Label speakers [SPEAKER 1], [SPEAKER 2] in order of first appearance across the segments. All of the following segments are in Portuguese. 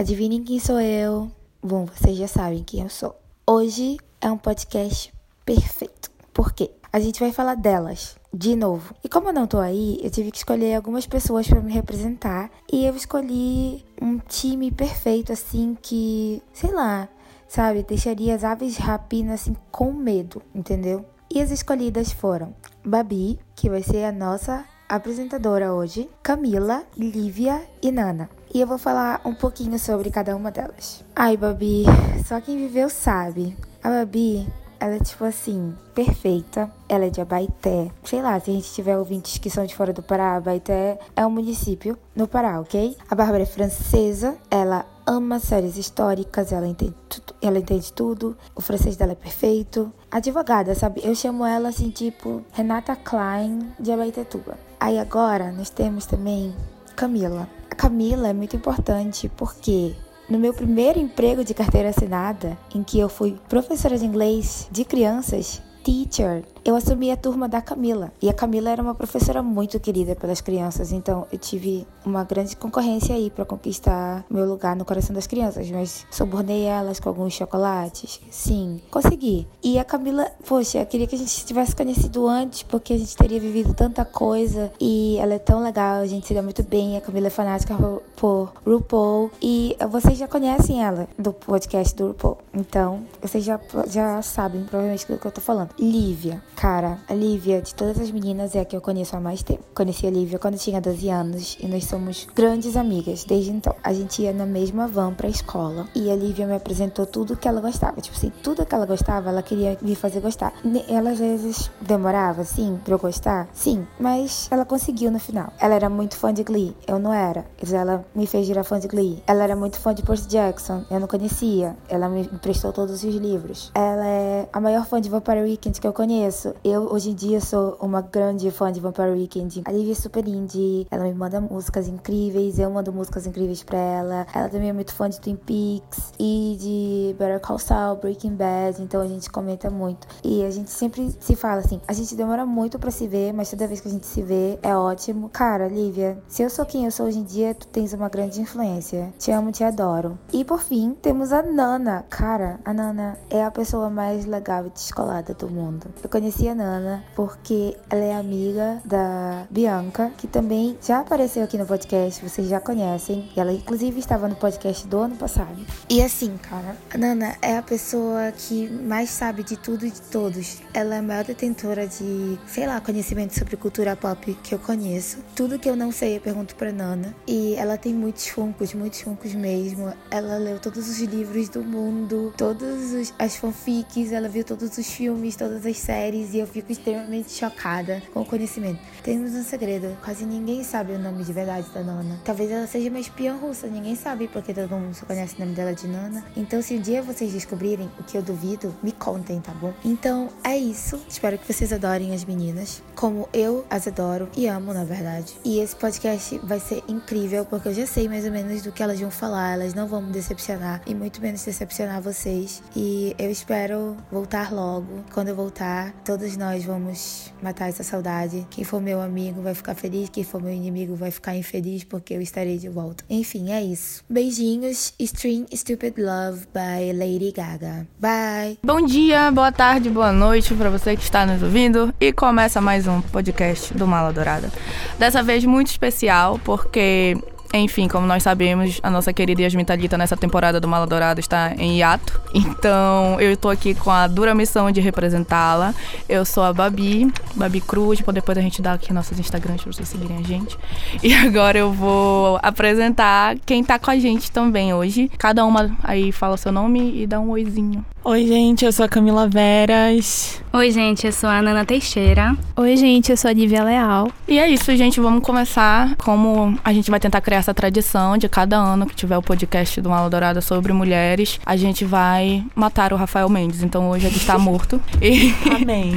[SPEAKER 1] Adivinhem quem sou eu? Bom, vocês já sabem quem eu sou. Hoje é um podcast perfeito. Por quê? A gente vai falar delas, de novo. E como eu não tô aí, eu tive que escolher algumas pessoas para me representar. E eu escolhi um time perfeito, assim, que, sei lá, sabe, deixaria as aves rapinas assim com medo, entendeu? E as escolhidas foram Babi, que vai ser a nossa apresentadora hoje, Camila, Lívia e Nana. E eu vou falar um pouquinho sobre cada uma delas. Ai, Babi, só quem viveu sabe. A Babi, ela é tipo assim, perfeita. Ela é de Abaité. Sei lá, se a gente tiver ouvintes que são de fora do Pará, Abaité é um município no Pará, ok? A Bárbara é francesa, ela ama séries históricas, ela entende tudo, ela entende tudo, o francês dela é perfeito. Advogada, sabe? Eu chamo ela assim, tipo, Renata Klein de Abaitetuba. Aí agora nós temos também Camila. A Camila é muito importante porque no meu primeiro emprego de carteira assinada, em que eu fui professora de inglês de crianças, teacher, eu assumi a turma da Camila. E a Camila era uma professora muito querida pelas crianças, então eu tive uma grande concorrência aí para conquistar meu lugar no coração das crianças, mas subornei elas com alguns chocolates. Sim, consegui. E a Camila, poxa, eu queria que a gente tivesse conhecido antes, porque a gente teria vivido tanta coisa e ela é tão legal, a gente se dá muito bem. A Camila é fanática por RuPaul e vocês já conhecem ela do podcast do RuPaul. Então, vocês já, já sabem provavelmente do que eu tô falando. Lívia. Cara, a Lívia, de todas as meninas, é a que eu conheço há mais tempo. Conheci a Lívia quando tinha 12 anos e nós somos grandes amigas desde então. A gente ia na mesma van pra escola e a Lívia me apresentou tudo que ela gostava. Tipo assim, tudo que ela gostava, ela queria me fazer gostar. Ela às vezes demorava, sim, pra eu gostar, sim, mas ela conseguiu no final. Ela era muito fã de Glee, eu não era. Ela me fez virar fã de Glee. Ela era muito fã de Percy Jackson, eu não conhecia. Ela me emprestou todos os livros. Ela é a maior fã de Vampire Weekend que eu conheço. Eu, hoje em dia, sou uma grande fã de Vampire Weekend. A Livia é super indie, ela me manda músicas incríveis, eu mando músicas incríveis pra ela. Ela também é muito fã de Twin Peaks e de Better Call Saul, Breaking Bad, então a gente comenta muito. E a gente sempre se fala assim, a gente demora muito pra se ver, mas toda vez que a gente se vê, é ótimo. Cara, Lívia, se eu sou quem eu sou hoje em dia, tu tens uma grande influência. Te amo, te adoro. E por fim, temos a Nana. Cara, a Nana é a pessoa mais legal e descolada do mundo. Eu conheci a Nana porque ela é amiga da Bianca, que também já apareceu aqui no podcast, vocês já conhecem. Ela, inclusive, estava no podcast do ano passado. E assim, cara, a Nana é a pessoa que mais sabe de tudo e de todos. Ela é a maior detentora de, sei lá, conhecimento sobre cultura pop que eu conheço. Tudo que eu não sei, eu pergunto pra Nana. E ela tem muitos funcos, muitos funcos mesmo. Ela leu todos os livros do mundo, todas as fanfics, ela viu todos os filmes, todas as séries e eu fico extremamente chocada com o conhecimento. Temos um segredo: quase ninguém sabe o nome de verdade da Nana. Talvez ela seja uma espiã russa, ninguém sabe porque todo mundo só conhece o nome dela de Nana. Então, se um dia vocês descobrirem, o que eu duvido, me contem, tá bom? Então, é isso. Espero que vocês adorem as meninas, como eu as adoro e amo, na verdade. E esse podcast vai ser incrível porque eu já sei mais ou menos do que elas vão falar, elas não vão me decepcionar e muito menos decepcionar vocês. E eu espero voltar logo. Quando eu voltar, todos nós vamos matar essa saudade. Quem for meu amigo vai ficar feliz, quem for meu inimigo vai ficar infeliz porque eu estarei de volta. Enfim, é isso. Beijinhos. Stream Stupid Love by Lady Gaga. Bye.
[SPEAKER 2] Bom dia, boa tarde, boa noite para você que está nos ouvindo e começa mais um podcast do Mala Dourada. Dessa vez muito especial porque enfim, como nós sabemos, a nossa querida Yasmin Thalita nessa temporada do Mala Dourada está em hiato. Então, eu estou aqui com a dura missão de representá-la. Eu sou a Babi, Babi Cruz. Depois a gente dá aqui nossos Instagrams para vocês seguirem a gente. E agora eu vou apresentar quem está com a gente também hoje. Cada uma aí fala seu nome e dá um oizinho.
[SPEAKER 3] Oi, gente, eu sou a Camila Veras.
[SPEAKER 4] Oi, gente, eu sou a Nana Teixeira.
[SPEAKER 5] Oi, gente, eu sou a Lívia Leal.
[SPEAKER 2] E é isso, gente, vamos começar como a gente vai tentar criar essa tradição de cada ano que tiver o podcast do Mala Dourada sobre mulheres, a gente vai matar o Rafael Mendes. Então hoje ele está morto.
[SPEAKER 3] E... Amém.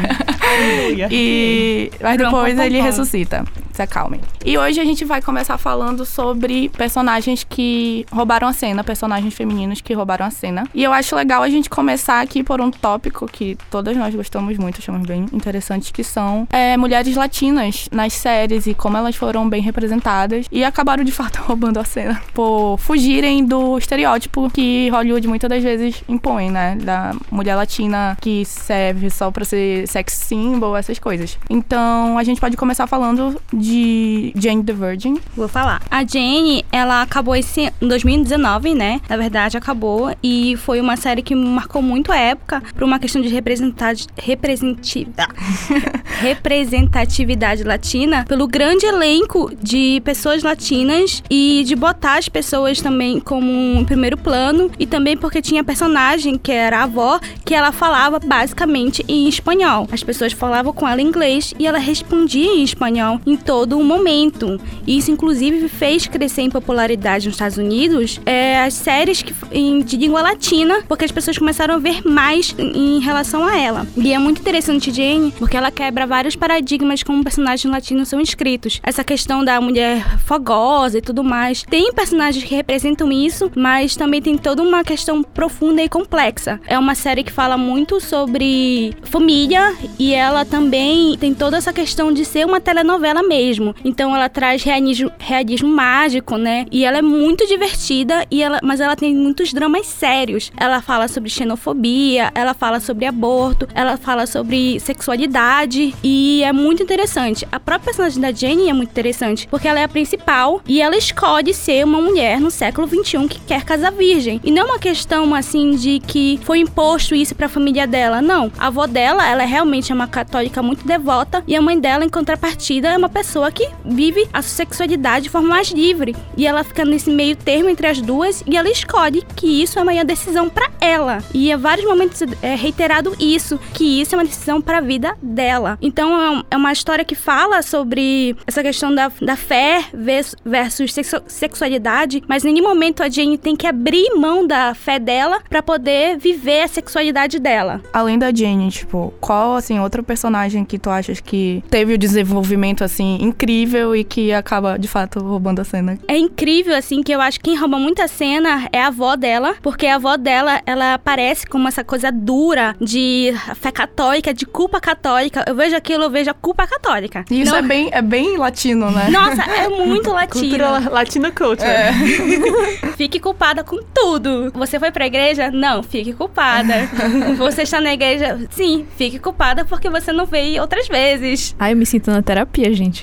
[SPEAKER 2] e... Mas depois ele ressuscita. se acalmem. E hoje a gente vai começar falando sobre personagens que roubaram a cena, personagens femininos que roubaram a cena. E eu acho legal a gente começar aqui por um tópico que todas nós gostamos muito, achamos bem interessante, que são é, mulheres latinas nas séries e como elas foram bem representadas e acabaram de fato roubando a cena por fugirem do estereótipo que Hollywood muitas das vezes impõe, né? Da mulher latina que serve só pra ser sex symbol, essas coisas. Então a gente pode começar falando de Jane the Virgin.
[SPEAKER 4] Vou falar. A Jane, ela acabou esse em 2019, né? Na verdade, acabou e foi uma série que marcou muito a época por uma questão de representatividade, representatividade latina, pelo grande elenco de pessoas latinas e de botar as pessoas também como um primeiro plano e também porque tinha personagem que era a avó que ela falava basicamente em espanhol. As pessoas falavam com ela em inglês e ela respondia em espanhol em todo o momento. Isso inclusive fez crescer em popularidade nos Estados Unidos é, as séries que, em, de língua latina, porque as pessoas começaram a ver mais em relação a ela. E é muito interessante Jane, porque ela quebra vários paradigmas como personagens latinos são escritos. Essa questão da mulher fogosa e tudo mais. Tem personagens que representam isso, mas também tem toda uma questão profunda e complexa. É uma série que fala muito sobre família e ela também tem toda essa questão de ser uma telenovela mesmo. Então ela traz realismo, realismo mágico, né? E ela é muito divertida e ela, mas ela tem muitos dramas sérios. Ela fala sobre xenofobia, ela fala sobre aborto, ela fala sobre sexualidade e é muito interessante. A própria personagem da Jenny é muito interessante porque ela é a principal e ela escolhe ser uma mulher no século 21 que quer casar virgem. E não é uma questão assim de que foi imposto isso para a família dela, não. A avó dela, ela realmente é uma católica muito devota e a mãe dela, em contrapartida, é uma pessoa que vive a sexualidade de forma mais livre. E ela fica nesse meio termo entre as duas e ela escolhe que isso é uma decisão para ela. E em vários momentos é reiterado isso, que isso é uma decisão para a vida dela. Então é uma história que fala sobre essa questão da, da fé versus sexualidade, mas em nenhum momento a Jane tem que abrir mão da fé dela para poder viver a sexualidade dela.
[SPEAKER 2] Além da Jane, tipo, qual assim outro personagem que tu achas que teve o desenvolvimento assim incrível e que acaba de fato roubando a cena?
[SPEAKER 4] É incrível assim que eu acho que quem rouba muita cena é a avó dela, porque a avó dela, ela aparece como essa coisa dura de fé católica, de culpa católica. Eu vejo aquilo, eu vejo a culpa católica.
[SPEAKER 2] E isso Não... é bem é bem latino, né?
[SPEAKER 4] Nossa, é muito latino.
[SPEAKER 3] Cultura latino culture. É.
[SPEAKER 4] Fique culpada com tudo. Você foi pra igreja? Não, fique culpada. você está na igreja? Sim, fique culpada porque você não veio outras vezes.
[SPEAKER 5] Ai, eu me sinto na terapia, gente.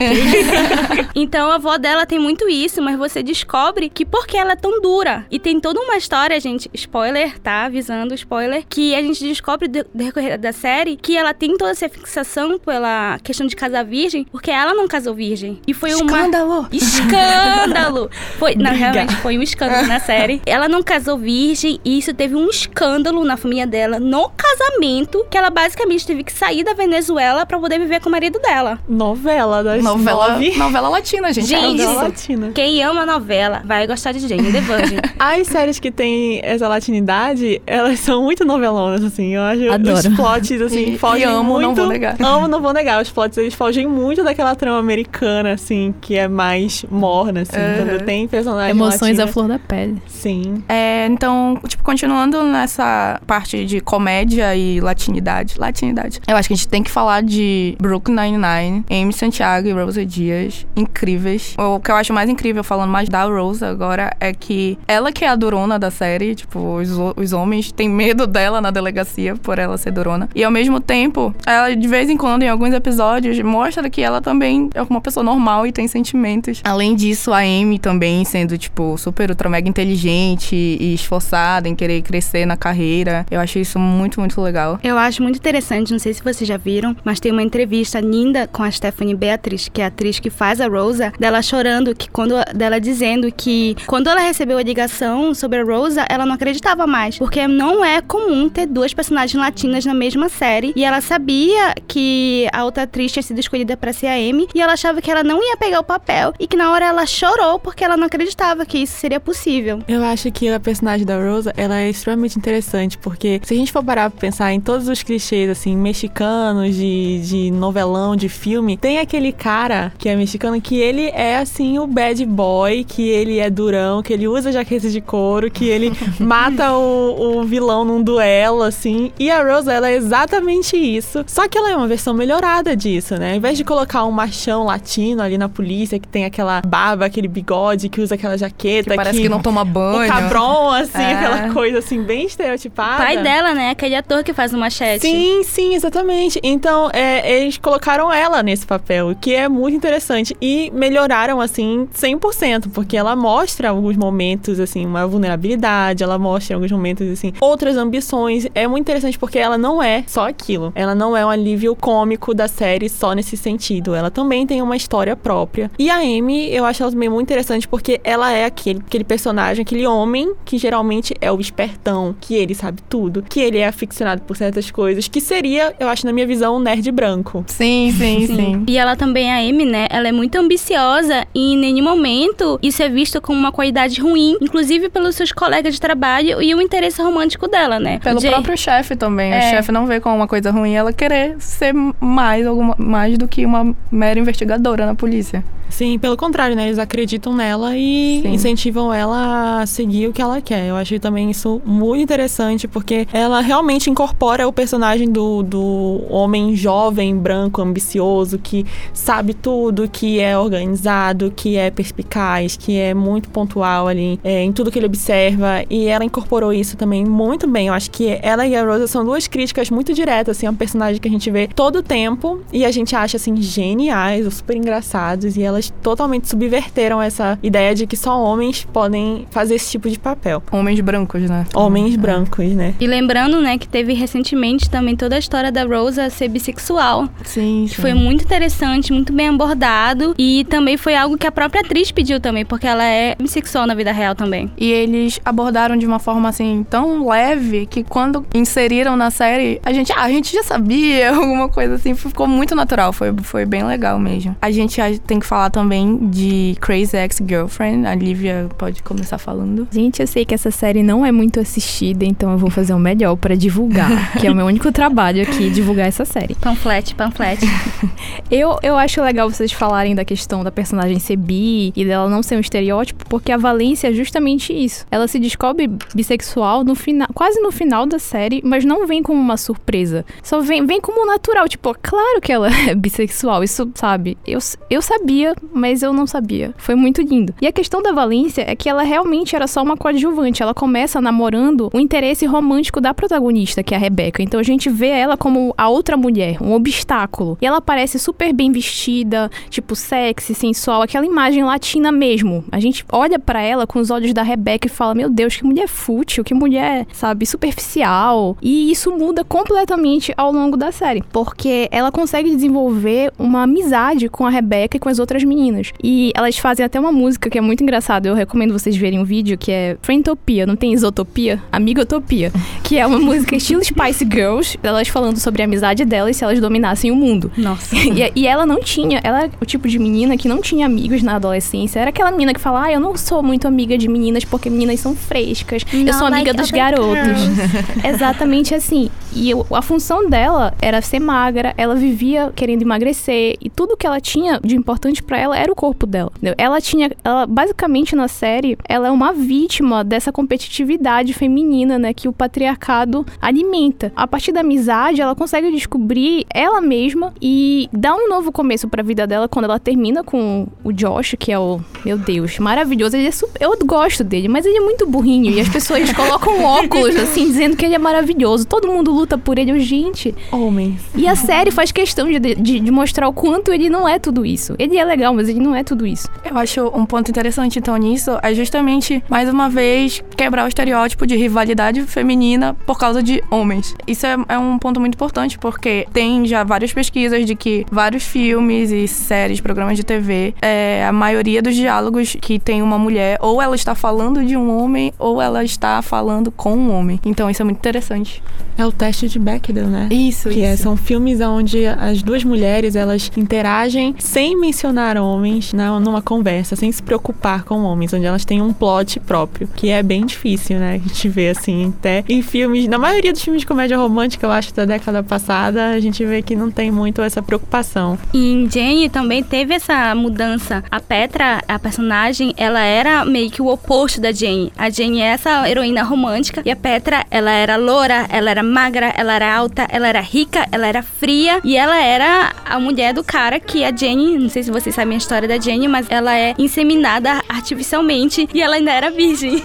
[SPEAKER 4] então a avó dela tem muito isso, mas você descobre que porque ela é tão dura. E tem toda uma história, gente, spoiler, tá? Avisando, spoiler, que a gente descobre no decorrer da série que ela tem toda essa fixação pela questão de casar virgem, porque ela não casou virgem. E foi
[SPEAKER 2] uma. Escândalo!
[SPEAKER 4] Escândalo! Foi, não, realmente, foi um escândalo na série. Ela não casou virgem e isso teve um escândalo na família dela no casamento, que ela basicamente teve que sair da Venezuela para poder viver com o marido dela.
[SPEAKER 3] Novela das
[SPEAKER 2] novela,
[SPEAKER 3] nove.
[SPEAKER 2] novela latina, gente.
[SPEAKER 4] Gente, novela latina. quem ama novela vai gostar de Jane the Virgin.
[SPEAKER 3] As séries que tem essa latinidade, elas são muito novelonas, assim. Eu acho
[SPEAKER 5] Adoro.
[SPEAKER 3] os plots, assim,
[SPEAKER 2] e,
[SPEAKER 3] fogem
[SPEAKER 2] e amo,
[SPEAKER 3] muito...
[SPEAKER 2] não vou negar.
[SPEAKER 3] Amo, não vou negar. Os plots, eles fogem muito daquela trama americana, assim, que é mais morna, assim. Uhum. Quando tem personagem
[SPEAKER 5] Emoções à flor da pele.
[SPEAKER 3] Sim.
[SPEAKER 2] É, então, tipo, continuando nessa parte de comédia e latinidade. Latinidade. Eu acho que a gente tem que falar de Brooklyn Nine-Nine, Amy Santiago e Rosa Dias. Incríveis. O que eu acho mais incrível, falando mais da Rosa agora, é que ela que é a durona da série, tipo, os, os homens têm medo dela na delegacia por ela ser durona. E ao mesmo tempo, ela de vez em quando, em alguns episódios, mostra que ela também é uma pessoa normal e tem sentimentos. Além disso, a Amy também sendo, tipo, super ultra mega inteligente e esforçada em querer crescer na carreira. Eu acho isso muito, muito legal.
[SPEAKER 4] Eu acho muito interessante, não sei se vocês já viram, mas tem uma entrevista linda com a Stephanie Beatriz, que é a atriz que faz a Rosa, dela chorando, que quando dela dizendo que quando ela recebeu a ligação sobre a Rosa, ela não acreditava mais, porque não é comum ter duas personagens latinas na mesma série, e ela sabia que que a outra atriz tinha sido escolhida para ser a Amy. E ela achava que ela não ia pegar o papel. E que na hora ela chorou porque ela não acreditava que isso seria possível.
[SPEAKER 3] Eu acho que a personagem da Rosa, ela é extremamente interessante porque se a gente for parar pra pensar em todos os clichês, assim, mexicanos de, de novelão, de filme, tem aquele cara que é mexicano que ele é, assim, o bad boy, que ele é durão, que ele usa jaqueta de couro, que ele mata o, o vilão num duelo, assim. E a Rosa, ela é exatamente isso. Só que ela é uma versão melhorada disso, né? Ao invés de colocar um machão latino ali na polícia, que tem aquela barba, aquele bigode, que usa aquela jaqueta.
[SPEAKER 2] Que parece que, que não toma banho.
[SPEAKER 3] O cabron, assim, é. aquela coisa, assim, bem estereotipada.
[SPEAKER 4] Pai dela, né? Aquele ator que faz o machete.
[SPEAKER 3] Sim, sim, exatamente. Então, é, eles colocaram ela nesse papel, que é muito interessante. E melhoraram, assim, 100%, porque ela mostra alguns momentos, assim, uma vulnerabilidade, ela mostra em alguns momentos, assim, outras ambições. É muito interessante porque ela não é só aquilo. Ela não é um alívio cômico da série só nesse sentido. Ela também tem uma história própria. E a Amy, eu acho ela também muito interessante porque ela é aquele, aquele personagem, aquele homem que geralmente é o espertão, que ele sabe tudo, que ele é aficionado por certas coisas, que seria, eu acho, na minha visão, um nerd branco.
[SPEAKER 2] Sim, sim, sim, sim.
[SPEAKER 4] E ela também, a Amy, né? Ela é muito ambiciosa e em nenhum momento isso é visto como uma qualidade ruim, inclusive pelos seus colegas de trabalho e o interesse romântico dela, né?
[SPEAKER 2] Pelo próprio chefe também. É. O chefe não vê como uma coisa ruim ela querer ser mais, alguma, mais do que uma mera investigadora na polícia.
[SPEAKER 3] Sim, pelo contrário, né? Eles acreditam nela e Sim. incentivam ela a seguir o que ela quer. Eu achei também isso muito interessante, porque ela realmente incorpora o personagem do, do homem jovem, branco, ambicioso, que sabe tudo, que é organizado, que é perspicaz, que é muito pontual ali é, em tudo que ele observa. E ela incorporou isso também muito bem. Eu acho que ela e a Rosa são duas críticas muito diretas, assim, é um personagem que a gente vê todo o tempo e a gente acha, assim, geniais, super engraçados. E ela elas totalmente subverteram essa ideia de que só homens podem fazer esse tipo de papel.
[SPEAKER 2] Homens brancos, né?
[SPEAKER 3] Homens é. brancos, né?
[SPEAKER 4] E lembrando, né, que teve recentemente também toda a história da Rosa ser bissexual.
[SPEAKER 2] Sim,
[SPEAKER 4] que sim. foi muito interessante, muito bem abordado e também foi algo que a própria atriz pediu também, porque ela é bissexual na vida real também.
[SPEAKER 2] E eles abordaram de uma forma assim tão leve que quando inseriram na série, a gente, ah, a gente já sabia, alguma coisa assim, ficou muito natural, foi, foi bem legal mesmo. A gente tem que falar também de Crazy Ex-Girlfriend. A Lívia pode começar falando.
[SPEAKER 5] Gente, eu sei que essa série não é muito assistida, então eu vou fazer o melhor para divulgar, que é o meu único trabalho aqui, divulgar essa série.
[SPEAKER 4] Panflete, panflete.
[SPEAKER 5] eu, eu acho legal vocês falarem da questão da personagem ser bi e dela não ser um estereótipo, porque a Valência é justamente isso. Ela se descobre bissexual no final, quase no final da série, mas não vem como uma surpresa. Só vem, vem como natural, tipo, claro que ela é bissexual, isso, sabe? Eu, eu sabia, mas eu não sabia. Foi muito lindo. E a questão da Valência é que ela realmente era só uma coadjuvante. Ela começa namorando o interesse romântico da protagonista, que é a Rebeca. Então a gente vê ela como a outra mulher, um obstáculo. E ela parece super bem vestida, tipo sexy, sensual, aquela imagem latina mesmo. A gente olha para ela com os olhos da Rebeca e fala: Meu Deus, que mulher fútil, que mulher, sabe, superficial. E isso muda completamente ao longo da série, porque ela consegue desenvolver uma amizade com a Rebeca e com as outras meninas. E elas fazem até uma música que é muito engraçada. Eu recomendo vocês verem um vídeo que é Friendtopia, não tem Isotopia? Amigotopia. Que é uma música estilo Spice Girls, elas falando sobre a amizade delas se elas dominassem o mundo.
[SPEAKER 4] Nossa.
[SPEAKER 5] E, e ela não tinha, ela é o tipo de menina que não tinha amigos na adolescência. Era aquela menina que fala, ah, eu não sou muito amiga de meninas porque meninas são frescas. Não, eu sou amiga like dos garotos. Exatamente assim. E eu, a função dela era ser magra, ela vivia querendo emagrecer e tudo que ela tinha de importante para ela era o corpo dela. Entendeu? Ela tinha, ela basicamente na série, ela é uma vítima dessa competitividade feminina, né, que o patriarcado alimenta. A partir da amizade, ela consegue descobrir ela mesma e dar um novo começo para a vida dela quando ela termina com o Josh, que é o, meu Deus, maravilhoso. Ele é super, eu gosto dele, mas ele é muito burrinho e as pessoas colocam óculos assim dizendo que ele é maravilhoso. Todo mundo luta por ele, gente.
[SPEAKER 3] Homens.
[SPEAKER 5] E a série faz questão de, de, de mostrar o quanto ele não é tudo isso. Ele é legal, mas ele não é tudo isso.
[SPEAKER 2] Eu acho um ponto interessante, então, nisso é justamente, mais uma vez, quebrar o estereótipo de rivalidade feminina por causa de homens. Isso é, é um ponto muito importante, porque tem já várias pesquisas de que vários filmes e séries, programas de TV, é, a maioria dos diálogos que tem uma mulher, ou ela está falando de um homem, ou ela está falando com um homem. Então, isso é muito interessante.
[SPEAKER 3] É o teste de Bechdel, né?
[SPEAKER 2] Isso,
[SPEAKER 3] que é,
[SPEAKER 2] isso.
[SPEAKER 3] são filmes onde as duas mulheres elas interagem sem mencionar homens na, numa conversa, sem se preocupar com homens, onde elas têm um plot próprio, que é bem difícil, né? A gente vê assim, até em filmes, na maioria dos filmes de comédia romântica, eu acho, da década passada, a gente vê que não tem muito essa preocupação.
[SPEAKER 4] E em Jane também teve essa mudança. A Petra, a personagem, ela era meio que o oposto da Jane. A Jane é essa heroína romântica e a Petra, ela era loura, ela era magra, ela era alta, ela era rica, ela era fria e ela era a mulher do cara que a Jane, não sei se vocês sabem a história da Jane, mas ela é inseminada artificialmente e ela ainda era virgem.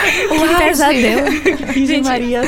[SPEAKER 5] Que pesadelo.
[SPEAKER 3] Virgem Maria.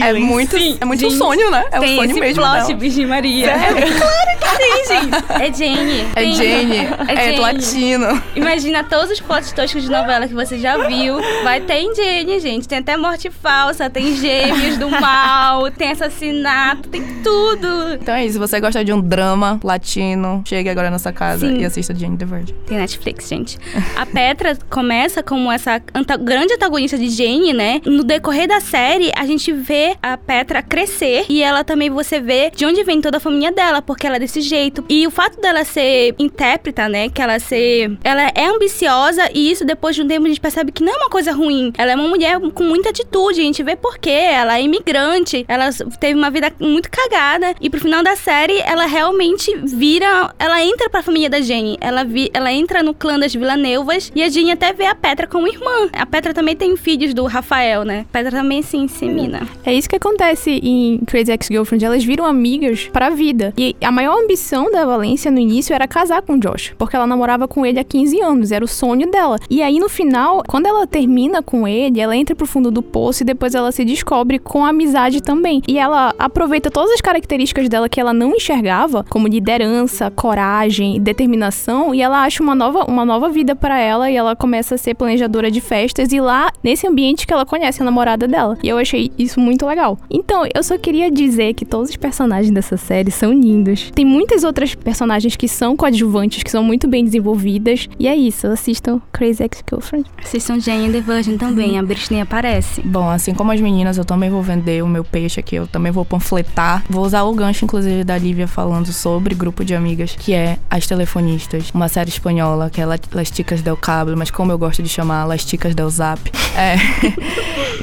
[SPEAKER 2] É muito, é muito um
[SPEAKER 4] Gente,
[SPEAKER 2] sonho, né? É um sonho
[SPEAKER 4] esse
[SPEAKER 2] mesmo.
[SPEAKER 4] plot,
[SPEAKER 2] dela.
[SPEAKER 4] Virgem Maria. Claro que tem, gente. É Jane.
[SPEAKER 2] É
[SPEAKER 4] Tem-
[SPEAKER 2] Jane,
[SPEAKER 4] É
[SPEAKER 2] é,
[SPEAKER 4] Jane.
[SPEAKER 2] latino.
[SPEAKER 4] Imagina todos os plots toscos de novela que você já viu. Vai ter em Jane, gente. Tem até morte falsa, tem gêmeos do mal, tem assassinato, tem tudo.
[SPEAKER 2] Então é isso, se você gosta de um drama latino, chegue agora casa
[SPEAKER 4] Sim.
[SPEAKER 2] e assista Jane the Virgin.
[SPEAKER 4] Tem Netflix, gente. A Petra começa como essa anta- grande antagonista de Jane, né? No decorrer da série, a gente vê a Petra crescer e ela também você vê de onde vem toda a família dela, porque ela é desse jeito. E o fato dela ser intérpreta, né? Que ela ser. Ela é ambiciosa e isso depois de um tempo a gente percebe que não é uma coisa ruim. Ela é uma mulher com muita atitude, a gente vê por quê. Ela é imigrante, ela teve uma vida muito cagada e pro final da série ela realmente vira. Ela entra pra família da Jane. Ela, vi, ela entra no clã das Villaneuvas e a Jane até vê a Petra como irmã. A Petra também tem filhos do Rafael, né? A Petra também se insemina.
[SPEAKER 5] É isso que acontece em Crazy Ex-Girlfriend. Elas viram amigas pra vida. E a maior ambição da Valência no início era casar com Josh. Porque ela namorava com ele há 15 anos. Era o sonho dela. E aí, no final, quando ela termina com ele, ela entra pro fundo do poço e depois ela se descobre com amizade também. E ela aproveita todas as características dela que ela não enxergava, como liderança, coragem, determinação, e ela acha uma nova, uma nova vida pra ela e ela começa a ser planejadora de festas e lá nesse ambiente que ela conhece a namorada dela. E eu achei isso muito legal. Então, eu só queria dizer que todos os personagens dessa série são lindos. Tem muitas outras personagens que são coadjuvantes, que são muito bem desenvolvidas. E é isso, assistam Crazy Ex-Girlfriend.
[SPEAKER 4] Assistam Jane and the Virgin também. A Britney aparece.
[SPEAKER 2] Bom, assim como as meninas, eu também vou vender o meu peixe aqui, eu também vou panfletar. Vou usar o gancho, inclusive, da Lívia falando sobre grupo de amigas, que é As Telefonistas, uma série espanhola que é La- Las Ticas del Cable, mas como eu gosto de chamar, Las Ticas del Zap. É.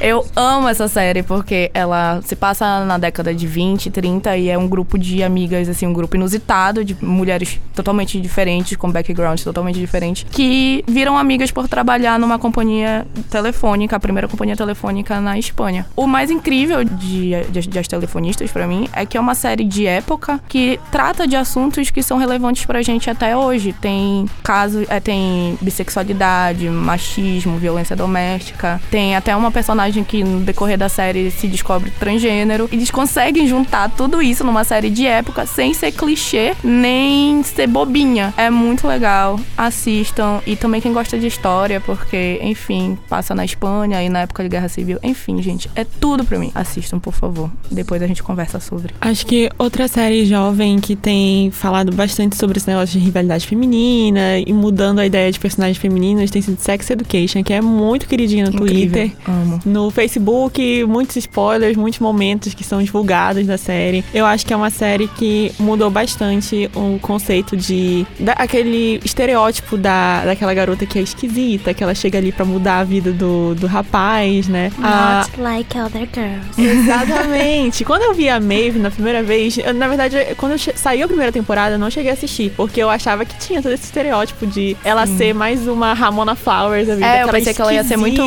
[SPEAKER 2] eu amo essa série porque ela se passa na década de 20, 30 e é um grupo de amigas, assim, um grupo inusitado de mulheres totalmente diferentes, com backgrounds totalmente diferentes, que viram amigas por trabalhar numa companhia telefônica, a primeira companhia telefônica na Espanha. O mais incrível de, de, de As Telefonistas, pra mim, é que é uma série de época que trata de assuntos que são relevantes pra gente até hoje. Tem casos, é, tem bissexualidade, machismo, violência doméstica. Tem até uma personagem que no decorrer da série se descobre transgênero. Eles conseguem juntar tudo isso numa série de época sem ser clichê nem ser bobinha. É muito legal. Assistam. E também quem gosta de história, porque, enfim, passa na Espanha e na época de Guerra Civil. Enfim, gente, é tudo pra mim. Assistam, por favor. Depois a gente conversa sobre.
[SPEAKER 3] Acho que outra série jovem que tem falado bastante sobre esse negócio de rivalidade feminina e mudando a ideia de personagens femininas tem sido Sex Education, que é muito queridinha no
[SPEAKER 2] Incrível.
[SPEAKER 3] Twitter.
[SPEAKER 2] Amo.
[SPEAKER 3] No Facebook, muitos spoilers, muitos momentos que são divulgados da série. Eu acho que é uma série que mudou bastante o conceito de. Da, aquele estereótipo da, daquela garota que é esquisita, que ela chega ali pra mudar a vida do, do rapaz, né? A-
[SPEAKER 4] Not like other girls.
[SPEAKER 3] Exatamente. quando eu vi a Maeve na primeira vez, eu, na verdade, quando eu saiu a primeira temporada, eu não cheguei a assistir, porque eu achava que tinha todo esse estereótipo de ela ser mais uma Ramona Flowers da vida.
[SPEAKER 2] É, eu pensei que ela ia ser muito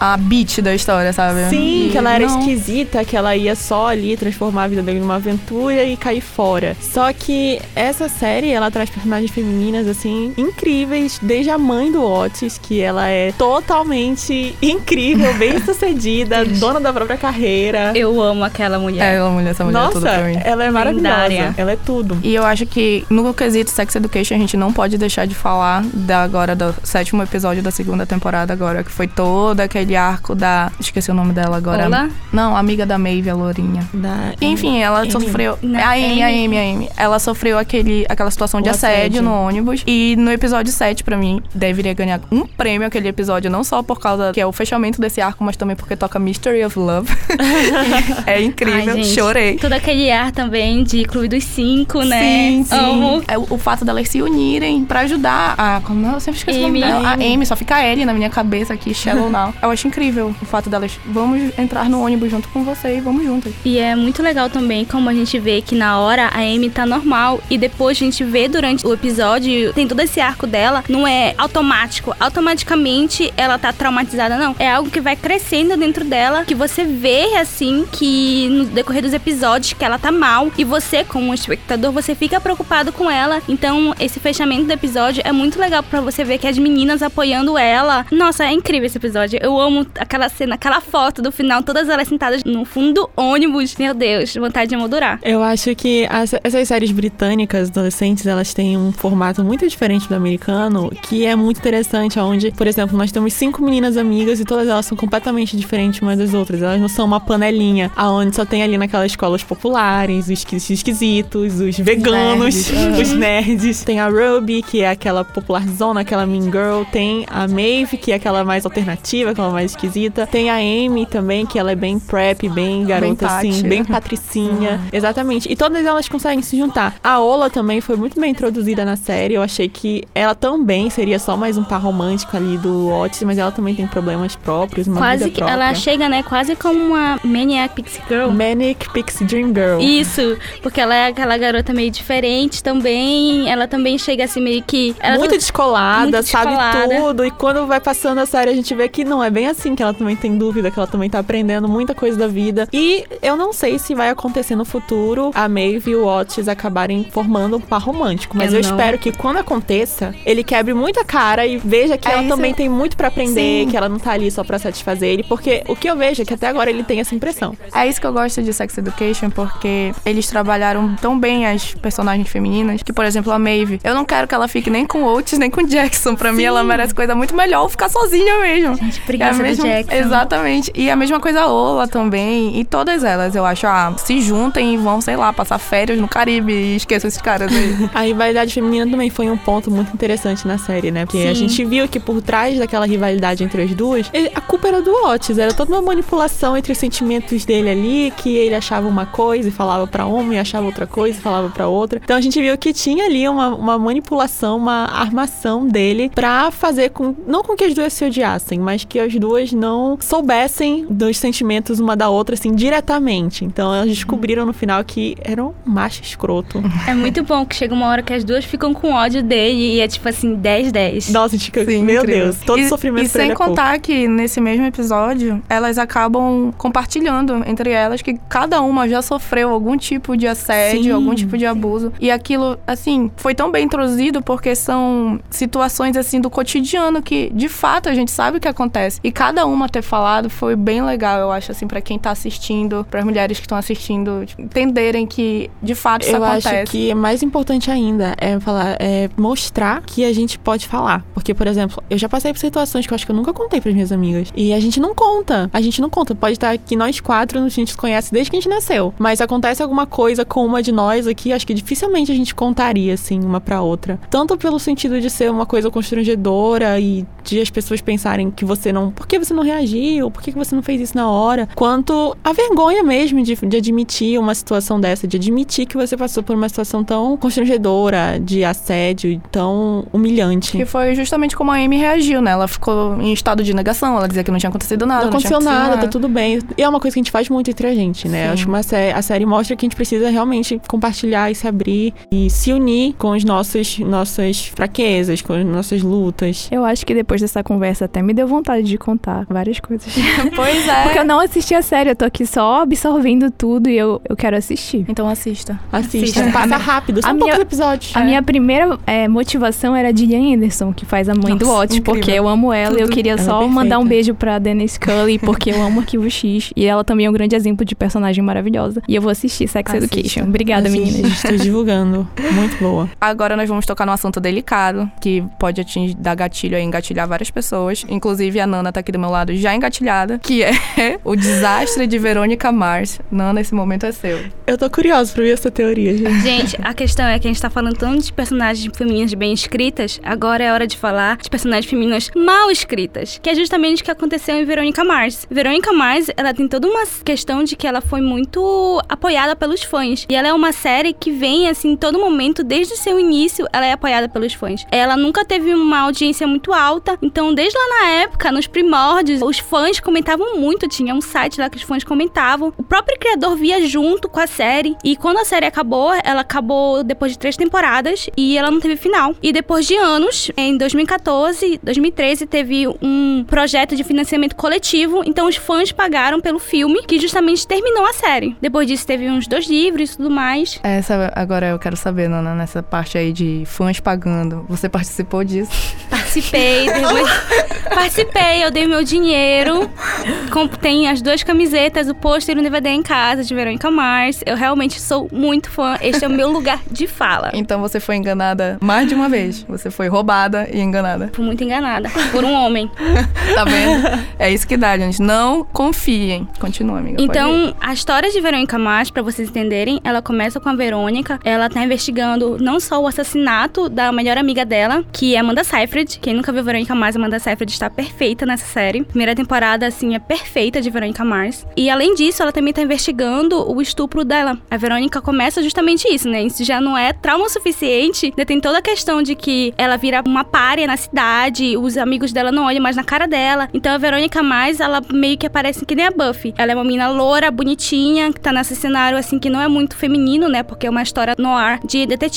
[SPEAKER 2] a beat da história, sabe?
[SPEAKER 3] Sim,
[SPEAKER 2] E
[SPEAKER 3] que ela era
[SPEAKER 2] não.
[SPEAKER 3] esquisita, que ela ia só ali transformar a vida dele numa aventura e cair fora. Só que essa série, ela traz personagens femininas, assim, incríveis, desde a mãe do Otis, que ela é totalmente incrível, bem sucedida, dona da própria carreira.
[SPEAKER 4] Eu amo aquela mulher.
[SPEAKER 2] É, ela mulher, essa mulher é
[SPEAKER 3] Nossa,
[SPEAKER 2] tudo pra mim.
[SPEAKER 3] ela é maravilhosa.
[SPEAKER 4] Lendária.
[SPEAKER 3] Ela é tudo.
[SPEAKER 2] E eu acho que no quesito Sex Education a gente não pode deixar de falar da agora do sétimo episódio da segunda temporada agora, que foi todo aquele arco da, esqueci o nome dela agora.
[SPEAKER 4] Ola?
[SPEAKER 2] Não, amiga da Maeve, a lourinha.
[SPEAKER 3] Da-
[SPEAKER 2] Enfim, ela
[SPEAKER 3] Amy.
[SPEAKER 2] sofreu. A Amy, a
[SPEAKER 4] Amy.
[SPEAKER 2] A Amy. Ela sofreu aquele, aquela situação de assédio,
[SPEAKER 3] assédio.
[SPEAKER 2] no ônibus. E no episódio 7, pra mim, deveria ganhar um prêmio aquele episódio, não só por causa que é o fechamento desse arco, mas também porque toca Mystery of Love. é incrível,
[SPEAKER 4] Ai, gente,
[SPEAKER 2] chorei.
[SPEAKER 4] Todo aquele ar também de Clube dos Cinco, né?
[SPEAKER 2] Sim, sim.
[SPEAKER 4] Amo.
[SPEAKER 2] É o, o fato delas se unirem pra ajudar a. Como eu sempre esqueço o nome
[SPEAKER 4] Amy.
[SPEAKER 2] dela. A Amy, só fica a Ellie na minha cabeça aqui, Shallow Now. Eu acho incrível o fato delas. Vamos entrar no ônibus junto com você e vamos juntas.
[SPEAKER 4] E é muito legal também como a gente vê que na hora a Amy tá normal e depois a gente vê durante o episódio, tem todo esse arco dela, não é automático. Automaticamente ela tá traumatizada, não. É algo que vai crescendo dentro dela, que você vê assim que no decorrer dos episódios que ela tá mal e você como espectador, você fica preocupado com ela. Então, esse fechamento do episódio é muito legal pra você ver que as meninas apoiando ela. Nossa, é incrível esse episódio. Eu amo aquela cena, aquela foto do final, todas elas sentadas no fundo do ônibus. Meu Deus, vontade de emoldurar.
[SPEAKER 3] Eu acho que as- essas séries britânicas, adolescentes, elas têm um formato muito diferente do americano, que é muito interessante, onde, por exemplo, nós temos cinco meninas amigas e todas elas são completamente diferentes umas das outras. Elas não são uma panelinha, aonde só tem ali naquelas escolas populares, os esqui- os esquisitos, os veganos, os nerds. Tem a Ruby, que é aquela popularzona, aquela mean girl. Tem a Maeve, que é aquela mais alternativa, aquela mais esquisita. Tem a Amy também, que ela é bem prep, bem garota,
[SPEAKER 2] Pati.
[SPEAKER 3] assim, bem patricinha. Exatamente. E todas elas conseguem se juntar. A Ola também foi muito bem introduzida na série. Eu achei que ela também seria só mais um par romântico ali do Otis, mas ela também tem problemas próprios, uma
[SPEAKER 4] quase
[SPEAKER 3] vida própria.
[SPEAKER 4] ela chega, né, quase como uma Maniac Pixie Girl.
[SPEAKER 3] Manic Pixie Dream Girl.
[SPEAKER 4] Isso, porque ela é aquela garota meio diferente também. Ela também chega assim meio que. Ela
[SPEAKER 3] muito
[SPEAKER 4] tá-
[SPEAKER 3] descolada,
[SPEAKER 4] muito
[SPEAKER 3] sabe
[SPEAKER 4] descolada.
[SPEAKER 3] tudo. E quando vai passando a série, a gente vê que não é bem assim, que ela também tem dúvida, que ela também tá aprendendo muita coisa da vida. E eu não sei se vai acontecer no futuro a Maeve e o Otis acabarem formando um par romântico. Mas eu,
[SPEAKER 4] Eu
[SPEAKER 3] espero que quando aconteça, ele quebre muita cara e veja que
[SPEAKER 2] É
[SPEAKER 3] ela
[SPEAKER 2] isso.
[SPEAKER 3] também tem muito pra aprender,
[SPEAKER 2] Sim.
[SPEAKER 3] que ela não tá ali só pra satisfazer ele. Porque o que eu vejo é que até agora ele tem essa impressão.
[SPEAKER 2] É isso que eu gosto de Sex Education, porque eles trabalharam tão bem as personagens femininas que, por exemplo, a Maeve, eu não quero que ela fique nem com o Otis, nem com o Jackson. Pra mim, ela merece coisa muito melhor ficar sozinha mesmo.
[SPEAKER 4] Gente,
[SPEAKER 2] É a
[SPEAKER 4] preguiça do
[SPEAKER 2] mesma-
[SPEAKER 4] Jackson.
[SPEAKER 2] Exatamente. E a mesma coisa a Ola também. E todas elas, eu acho, ah, se juntem e vão, sei lá, passar férias no Caribe e esqueçam esses caras aí.
[SPEAKER 3] A rivalidade feminina também foi um ponto muito interessante na série, né? Porque a
[SPEAKER 4] Sim.
[SPEAKER 3] gente viu que por trás daquela rivalidade entre as duas, a culpa era do Otis. Era toda uma manipulação entre os sentimentos dele ali, que ele achava uma coisa e falava pra uma, e achava outra coisa e falava pra outra. Então a gente viu que tinha ali uma, uma manipulação, uma armação dele pra fazer com. Não com que as duas se odiassem, mas que as duas não soubessem dos sentimentos uma da outra, assim, diretamente. Então elas descobriram no final que era um macho escroto.
[SPEAKER 4] É muito bom que chega uma hora que as duas ficam com ódio dele e é tipo assim, 10-10.
[SPEAKER 3] Nossa, a gente fica,
[SPEAKER 2] Sim,
[SPEAKER 3] meu
[SPEAKER 2] incrível.
[SPEAKER 3] Deus, todo
[SPEAKER 2] e,
[SPEAKER 3] sofrimento
[SPEAKER 2] E sem
[SPEAKER 3] é
[SPEAKER 2] contar que nesse mesmo episódio, elas acabam compartilhando entre elas que cada uma já sofreu algum tipo de assédio,
[SPEAKER 3] Sim.
[SPEAKER 2] algum tipo de abuso. E aquilo, assim, foi tão bem introduzido porque são situações, assim, do cotidiano que, de fato, a gente sabe o que acontece. E cada uma ter falado foi bem legal, eu acho, assim, pra quem tá assistindo, pras mulheres que estão assistindo, tipo, entenderem que, de fato, isso
[SPEAKER 3] Eu
[SPEAKER 2] acontece.
[SPEAKER 3] acho que é mais importante ainda é falar, é mostrar que a gente pode falar. Porque, por exemplo, eu já passei por situações que eu acho que eu nunca contei pras minhas amigas. E a gente não conta. A gente não conta. Pode estar aqui nós quatro, a gente se conhece desde que a gente nasceu. Mas acontece alguma coisa com uma de nós aqui, acho que dificilmente a gente contaria, assim, uma pra outra. Tanto pelo sentido de ser uma coisa constrangedora e de as pessoas pensarem que você não. Por que você não reagiu? Por que você não fez isso na hora? Quanto a vergonha mesmo de, de admitir uma situação dessa, de admitir que você passou por uma situação tão constrangedora, de assédio, tão humilhante.
[SPEAKER 2] Que foi justamente como a Amy reagiu, né? Ela ficou em estado de negação, ela dizia que não tinha acontecido nada.
[SPEAKER 3] Não aconteceu nada,
[SPEAKER 2] acontecido
[SPEAKER 3] tá tudo bem. E é uma coisa que a gente faz muito entre a gente, né?
[SPEAKER 2] Sim.
[SPEAKER 3] Acho que uma sé- a série mostra que a gente precisa realmente compartilhar e se abrir e se unir com as nossas, nossas fraquezas, com as nossas lutas.
[SPEAKER 5] Eu acho que depois dessa conversa até me deu vontade de contar várias coisas.
[SPEAKER 2] Pois é.
[SPEAKER 5] Porque eu não assisti a série, eu tô aqui só absorvendo tudo e eu, eu quero assistir.
[SPEAKER 2] Então assista.
[SPEAKER 3] Assista,
[SPEAKER 2] Assista.
[SPEAKER 3] passa rápido, são
[SPEAKER 5] a
[SPEAKER 3] poucos
[SPEAKER 5] minha-
[SPEAKER 3] episódios.
[SPEAKER 5] A minha primeira é, motivação era de Gillian Anderson, que faz a mãe do
[SPEAKER 2] Nossa,
[SPEAKER 5] Otis,
[SPEAKER 2] incrível.
[SPEAKER 5] porque eu amo ela e eu
[SPEAKER 2] Tudo.
[SPEAKER 5] queria
[SPEAKER 3] Ela é
[SPEAKER 5] só
[SPEAKER 3] perfeita.
[SPEAKER 5] mandar um beijo pra Dennis Scully, porque eu amo Arquivo X. E ela também é um grande exemplo de personagem maravilhosa. E eu vou assistir Sex
[SPEAKER 2] Assista.
[SPEAKER 5] Education. Obrigada, meninas.
[SPEAKER 3] Estou divulgando. Muito boa.
[SPEAKER 2] Agora nós vamos tocar num assunto delicado, que pode atingir, dar gatilho aí, engatilhar várias pessoas. Inclusive, a Nana tá aqui do meu lado já engatilhada, que é o desastre de Verônica Mars. Nana, esse momento é seu.
[SPEAKER 3] Eu tô curiosa pra ver essa teoria, gente.
[SPEAKER 4] Gente, a questão é que a gente tá falando tanto de personagens femininas bem escritas, agora é hora de falar de personagens femininas mal escritas, que é justamente o que aconteceu em Verônica Mars. Verônica Mars, ela tem tem toda uma questão de que ela foi muito apoiada pelos fãs. E ela é uma série que vem, assim, em todo momento, desde seu início, ela é apoiada pelos fãs. Ela nunca teve uma audiência muito alta, então desde lá na época, nos primórdios, os fãs comentavam muito, tinha um site lá que os fãs comentavam. O próprio criador via junto com a série. E quando a série acabou, ela acabou depois de três temporadas e ela não teve final. E depois de anos, em 2014, 2013, teve um projeto de financiamento coletivo. Então os fãs pagaram pelo filme, que justamente terminou a série. Depois disso, teve uns dois livros e tudo mais.
[SPEAKER 2] Essa, agora eu quero saber, Nana, nessa parte aí de fãs pagando. Você participou disso?
[SPEAKER 4] Participei, meu- participei, eu dei meu dinheiro. Tem as duas camisetas, o pôster e o DVD em casa de Verônica Mars. Eu realmente sou muito fã. Este é o meu lugar de fala.
[SPEAKER 2] Então você foi enganada mais de uma vez. Você foi roubada e enganada.
[SPEAKER 4] Fui muito enganada por um homem.
[SPEAKER 2] Tá vendo? É isso que dá, gente. Não confiem. Continua, amiga.
[SPEAKER 4] Então, a história de Verônica Mars, pra vocês entenderem, ela começa com a Verônica. Ela tá investigando não só o assassinato da melhor amiga dela, que é Amanda Seyfried. Quem nunca viu Verônica Mars, Amanda Seyfried está perfeita nessa série. Primeira temporada, assim, é perfeita de Verônica Mars. E além disso, ela também tá investigando o estupro dela. A Verônica começa justamente isso, né? Isso já não é trauma suficiente. Ainda tem toda a questão de que ela vira uma párea na cidade, os amigos dela não olham mais na cara dela. Então a Verônica Mais, ela meio que aparece que nem a Buffy. Ela é uma menina loura, bonitinha, que tá nesse cenário assim que não é muito feminino, né? Porque é uma história no ar de detetive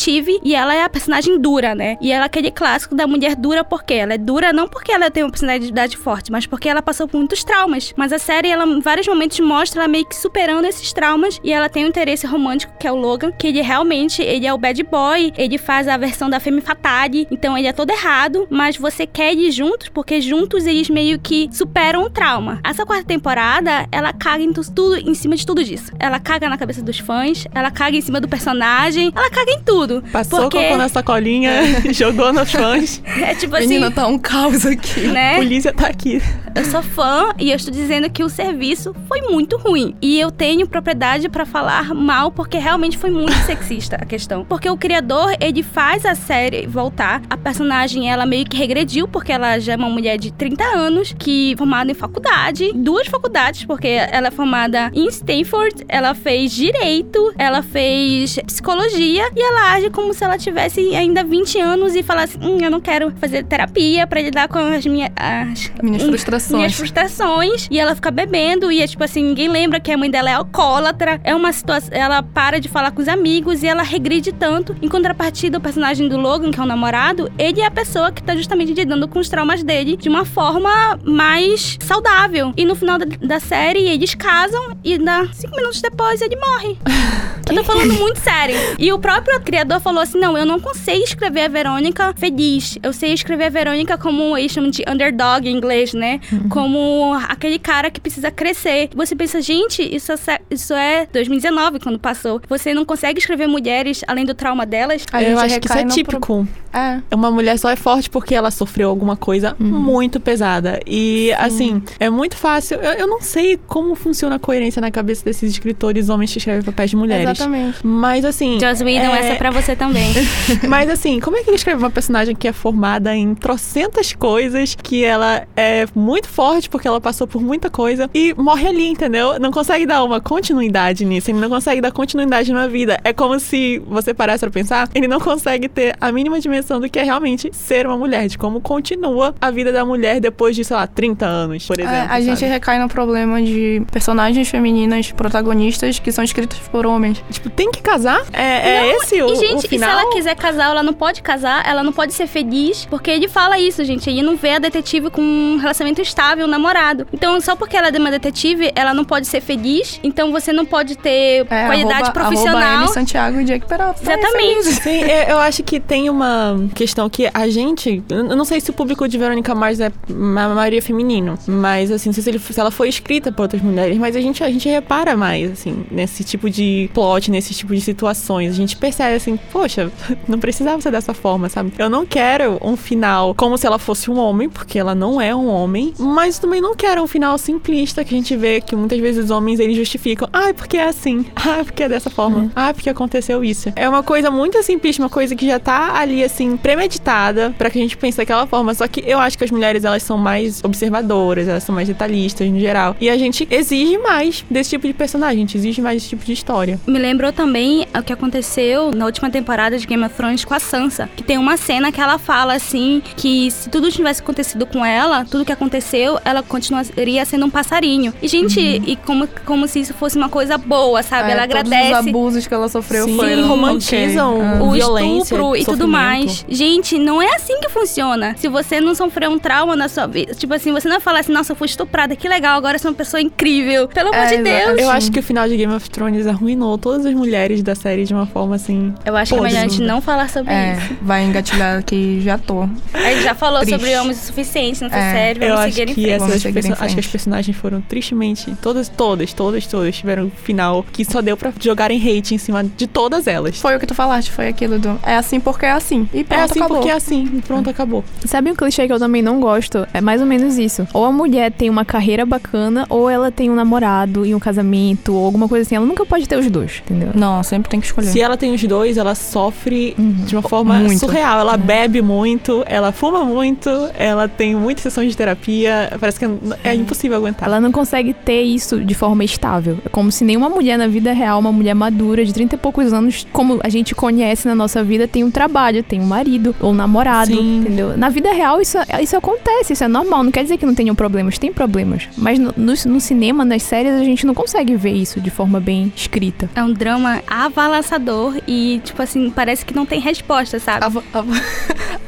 [SPEAKER 4] e ela é a personagem dura, né? E ela é aquele clássico da mulher dura porque ela é dura não porque ela tem uma personalidade forte, mas porque ela passou por muitos traumas. Mas a série, ela em vários momentos mostra ela meio que superando esses traumas e ela tem um interesse romântico que é o Logan, que ele realmente, ele é o bad boy, ele faz a versão da Femme Fatale, então ele é todo errado, mas você quer ir juntos porque juntos eles meio que superam o trauma. Essa quarta temporada, ela caga em tu- tudo, em cima de tudo disso. Ela caga na cabeça dos fãs, ela caga em cima do personagem, ela caga em tudo.
[SPEAKER 3] Passou
[SPEAKER 4] porque
[SPEAKER 3] cocô na sacolinha, jogou nos fãs.
[SPEAKER 4] é tipo assim,
[SPEAKER 2] Menina, tá um caos aqui.
[SPEAKER 3] A
[SPEAKER 4] né?
[SPEAKER 3] polícia tá aqui.
[SPEAKER 4] Eu sou fã e eu estou dizendo que o serviço foi muito ruim. E eu tenho propriedade pra falar mal porque realmente foi muito sexista a questão. Porque o criador, ele faz a série voltar. A personagem, ela meio que regrediu porque ela já é uma mulher de 30 anos que é formada em faculdade, duas faculdades, porque ela é formada em Stanford, ela fez direito, ela fez psicologia e ela age como se ela tivesse ainda 20 anos e falasse: "Hum, eu não quero fazer terapia pra lidar com as minhas as,
[SPEAKER 2] Minhas
[SPEAKER 4] hum,
[SPEAKER 2] frustrações.
[SPEAKER 4] minhas frustrações e ela fica bebendo e é tipo assim, ninguém lembra que a mãe dela é alcoólatra. É uma situação, ela para de falar com os amigos e ela regride tanto. Em contrapartida, o personagem do Logan, que é o namorado, ele é a pessoa que tá justamente lidando com os traumas dele de uma forma mais saudável. E no final da, da série, eles casam e dá cinco minutos depois ele morre. Eu tô falando muito sério. E o próprio criador falou assim: não, eu não consigo escrever a Verônica feliz. Eu sei escrever a Verônica como eles chamam de underdog em inglês, né? Como aquele cara que precisa crescer. Você pensa, gente, isso é, isso é 2019 quando passou. Você não consegue escrever mulheres além do trauma delas?
[SPEAKER 2] A
[SPEAKER 3] eu acho que isso é típico.
[SPEAKER 2] É.
[SPEAKER 3] Uma mulher só é forte porque ela sofreu alguma coisa muito pesada. E, assim, é muito fácil. Eu, eu não sei como funciona a coerência na cabeça desses escritores homens que escrevem papéis de mulheres.
[SPEAKER 2] Exatamente.
[SPEAKER 3] Mas, assim.
[SPEAKER 4] Joss Whedon,
[SPEAKER 3] é-
[SPEAKER 4] essa é pra você também.
[SPEAKER 3] Mas assim, como é que ele escreve uma personagem que é formada em trocentas coisas, que ela é muito forte porque ela passou por muita coisa e morre ali, entendeu? Não consegue dar uma continuidade nisso, ele não consegue dar continuidade na vida. É como se você parasse pra pensar, ele não consegue ter a mínima dimensão do que é realmente ser uma mulher, de como continua a vida da mulher depois de, sei lá, 30 anos, por exemplo.
[SPEAKER 2] É, a gente
[SPEAKER 3] sabe?
[SPEAKER 2] recai no problema de personagens femininas protagonistas que são escritas por homens.
[SPEAKER 3] Tipo, tem que casar? É, é esse o,
[SPEAKER 4] E, gente,
[SPEAKER 3] o
[SPEAKER 4] e se
[SPEAKER 3] final?
[SPEAKER 4] ela quiser casar, ela não pode casar, ela não pode ser feliz, porque ele fala isso, gente. Ele não vê a detetive com um relacionamento estável, um namorado. Então, só porque ela é uma detetive, ela não pode ser feliz. Então, você não pode ter
[SPEAKER 2] É,
[SPEAKER 4] qualidade
[SPEAKER 2] arroba,
[SPEAKER 4] profissional.
[SPEAKER 2] Arroba M Santiago e Jake Peralta. Tá
[SPEAKER 4] Exatamente.
[SPEAKER 2] feliz.
[SPEAKER 3] Sim, eu, eu acho que tem uma questão que a gente. Eu não sei se o público de Verônica Mars é a maioria feminino, mas assim, não sei se, ele- se ela foi escrita por outras mulheres, mas a gente, a gente repara mais, assim, nesse tipo de plot, nesse tipo de situações. A gente percebe assim, poxa, não precisava ser dessa forma, sabe? Eu não quero um final como se ela fosse um homem, porque ela não é um homem, mas também não quero um final final simplista que a gente vê que muitas vezes os homens eles justificam. Ah, é porque é assim. Ah, é porque é dessa forma. É. Ah, é porque aconteceu isso. É uma coisa muito simplista, uma coisa que já tá ali, assim, premeditada para que a gente pense daquela forma. Só que eu acho que as mulheres, elas são mais observadoras, elas são mais detalhistas no geral. E a gente exige mais desse tipo de personagem, a gente exige mais desse tipo de história.
[SPEAKER 4] Me lembrou também o que aconteceu na última temporada de Game of Thrones com a Sansa, que tem uma cena que ela fala assim que se tudo tivesse acontecido com ela, tudo que aconteceu, ela continuaria sendo um passarinho. E gente, uhum. e como, como se isso fosse uma coisa boa, sabe?
[SPEAKER 2] É,
[SPEAKER 4] ela agradece.
[SPEAKER 2] Os abusos que ela sofreu
[SPEAKER 3] Sim,
[SPEAKER 2] foram
[SPEAKER 3] romantizam okay.
[SPEAKER 4] o
[SPEAKER 3] violência,
[SPEAKER 4] estupro e tudo mais. Gente, não é assim que funciona. Se você não sofreu um trauma na sua vida, tipo assim, você não fala assim, nossa, eu fui estuprada, que legal, agora eu sou uma pessoa incrível. Pelo amor
[SPEAKER 3] é,
[SPEAKER 4] de Deus.
[SPEAKER 3] Eu acho que o final de Game of Thrones arruinou todas as mulheres da série de uma forma assim.
[SPEAKER 4] Eu acho que é melhor a gente não falar sobre
[SPEAKER 2] é,
[SPEAKER 4] isso.
[SPEAKER 2] Vai engatilhar que já tô.
[SPEAKER 4] A gente já falou Triste. sobre homens o suficiente nessa é. série, vamos
[SPEAKER 3] eu
[SPEAKER 4] seguir
[SPEAKER 3] acho
[SPEAKER 4] em frente.
[SPEAKER 3] Essas perso- acho que as personagens foram tristemente. Todas, todas, todas, todas tiveram um final que só deu pra jogarem hate em cima de todas elas.
[SPEAKER 2] Foi o que tu falaste, foi aquilo do. É assim porque é assim. E pronto,
[SPEAKER 3] é assim
[SPEAKER 2] acabou.
[SPEAKER 3] porque é assim. E pronto, é. acabou.
[SPEAKER 5] Sabe um clichê que eu também não gosto? É mais ou menos isso. Ou a mulher tem uma carreira bacana, ou ela tem um namorado e um casamento, ou alguma coisa assim. Ela nunca pode ter os dois, entendeu?
[SPEAKER 2] Não, sempre tem que escolher.
[SPEAKER 3] Se ela tem os dois, ela sofre uhum. de uma forma muito. surreal. Ela uhum. bebe muito, ela fuma muito, ela tem muitas sessões de terapia. Parece que é, é impossível aguentar.
[SPEAKER 5] Ela não consegue ter isso de forma estável. É como se nenhuma mulher na vida real, uma mulher madura de 30 e poucos anos, como a gente conhece na nossa vida, tem um trabalho, tem um marido ou um namorado, Sim. entendeu? Na vida real isso, isso acontece, isso é normal. Não quer dizer que não tenham problemas, tem problemas. Mas no, no, no cinema, nas séries, a gente não consegue ver isso de forma bem escrita.
[SPEAKER 4] É um drama avalançador e, tipo assim, parece que não tem resposta, sabe?
[SPEAKER 2] Ava, ava,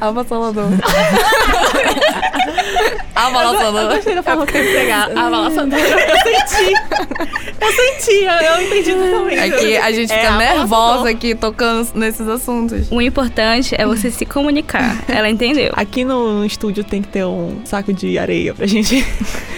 [SPEAKER 2] avassalador. avassalador.
[SPEAKER 3] Eu gostei da forma que eu pegar. Avassalador. Eu senti. Eu senti, eu entendi totalmente.
[SPEAKER 2] É que a gente fica é, nervosa aqui tocando nesses assuntos.
[SPEAKER 4] O importante é você se comunicar. Ela entendeu.
[SPEAKER 3] Aqui no, no estúdio tem que ter um saco de areia pra gente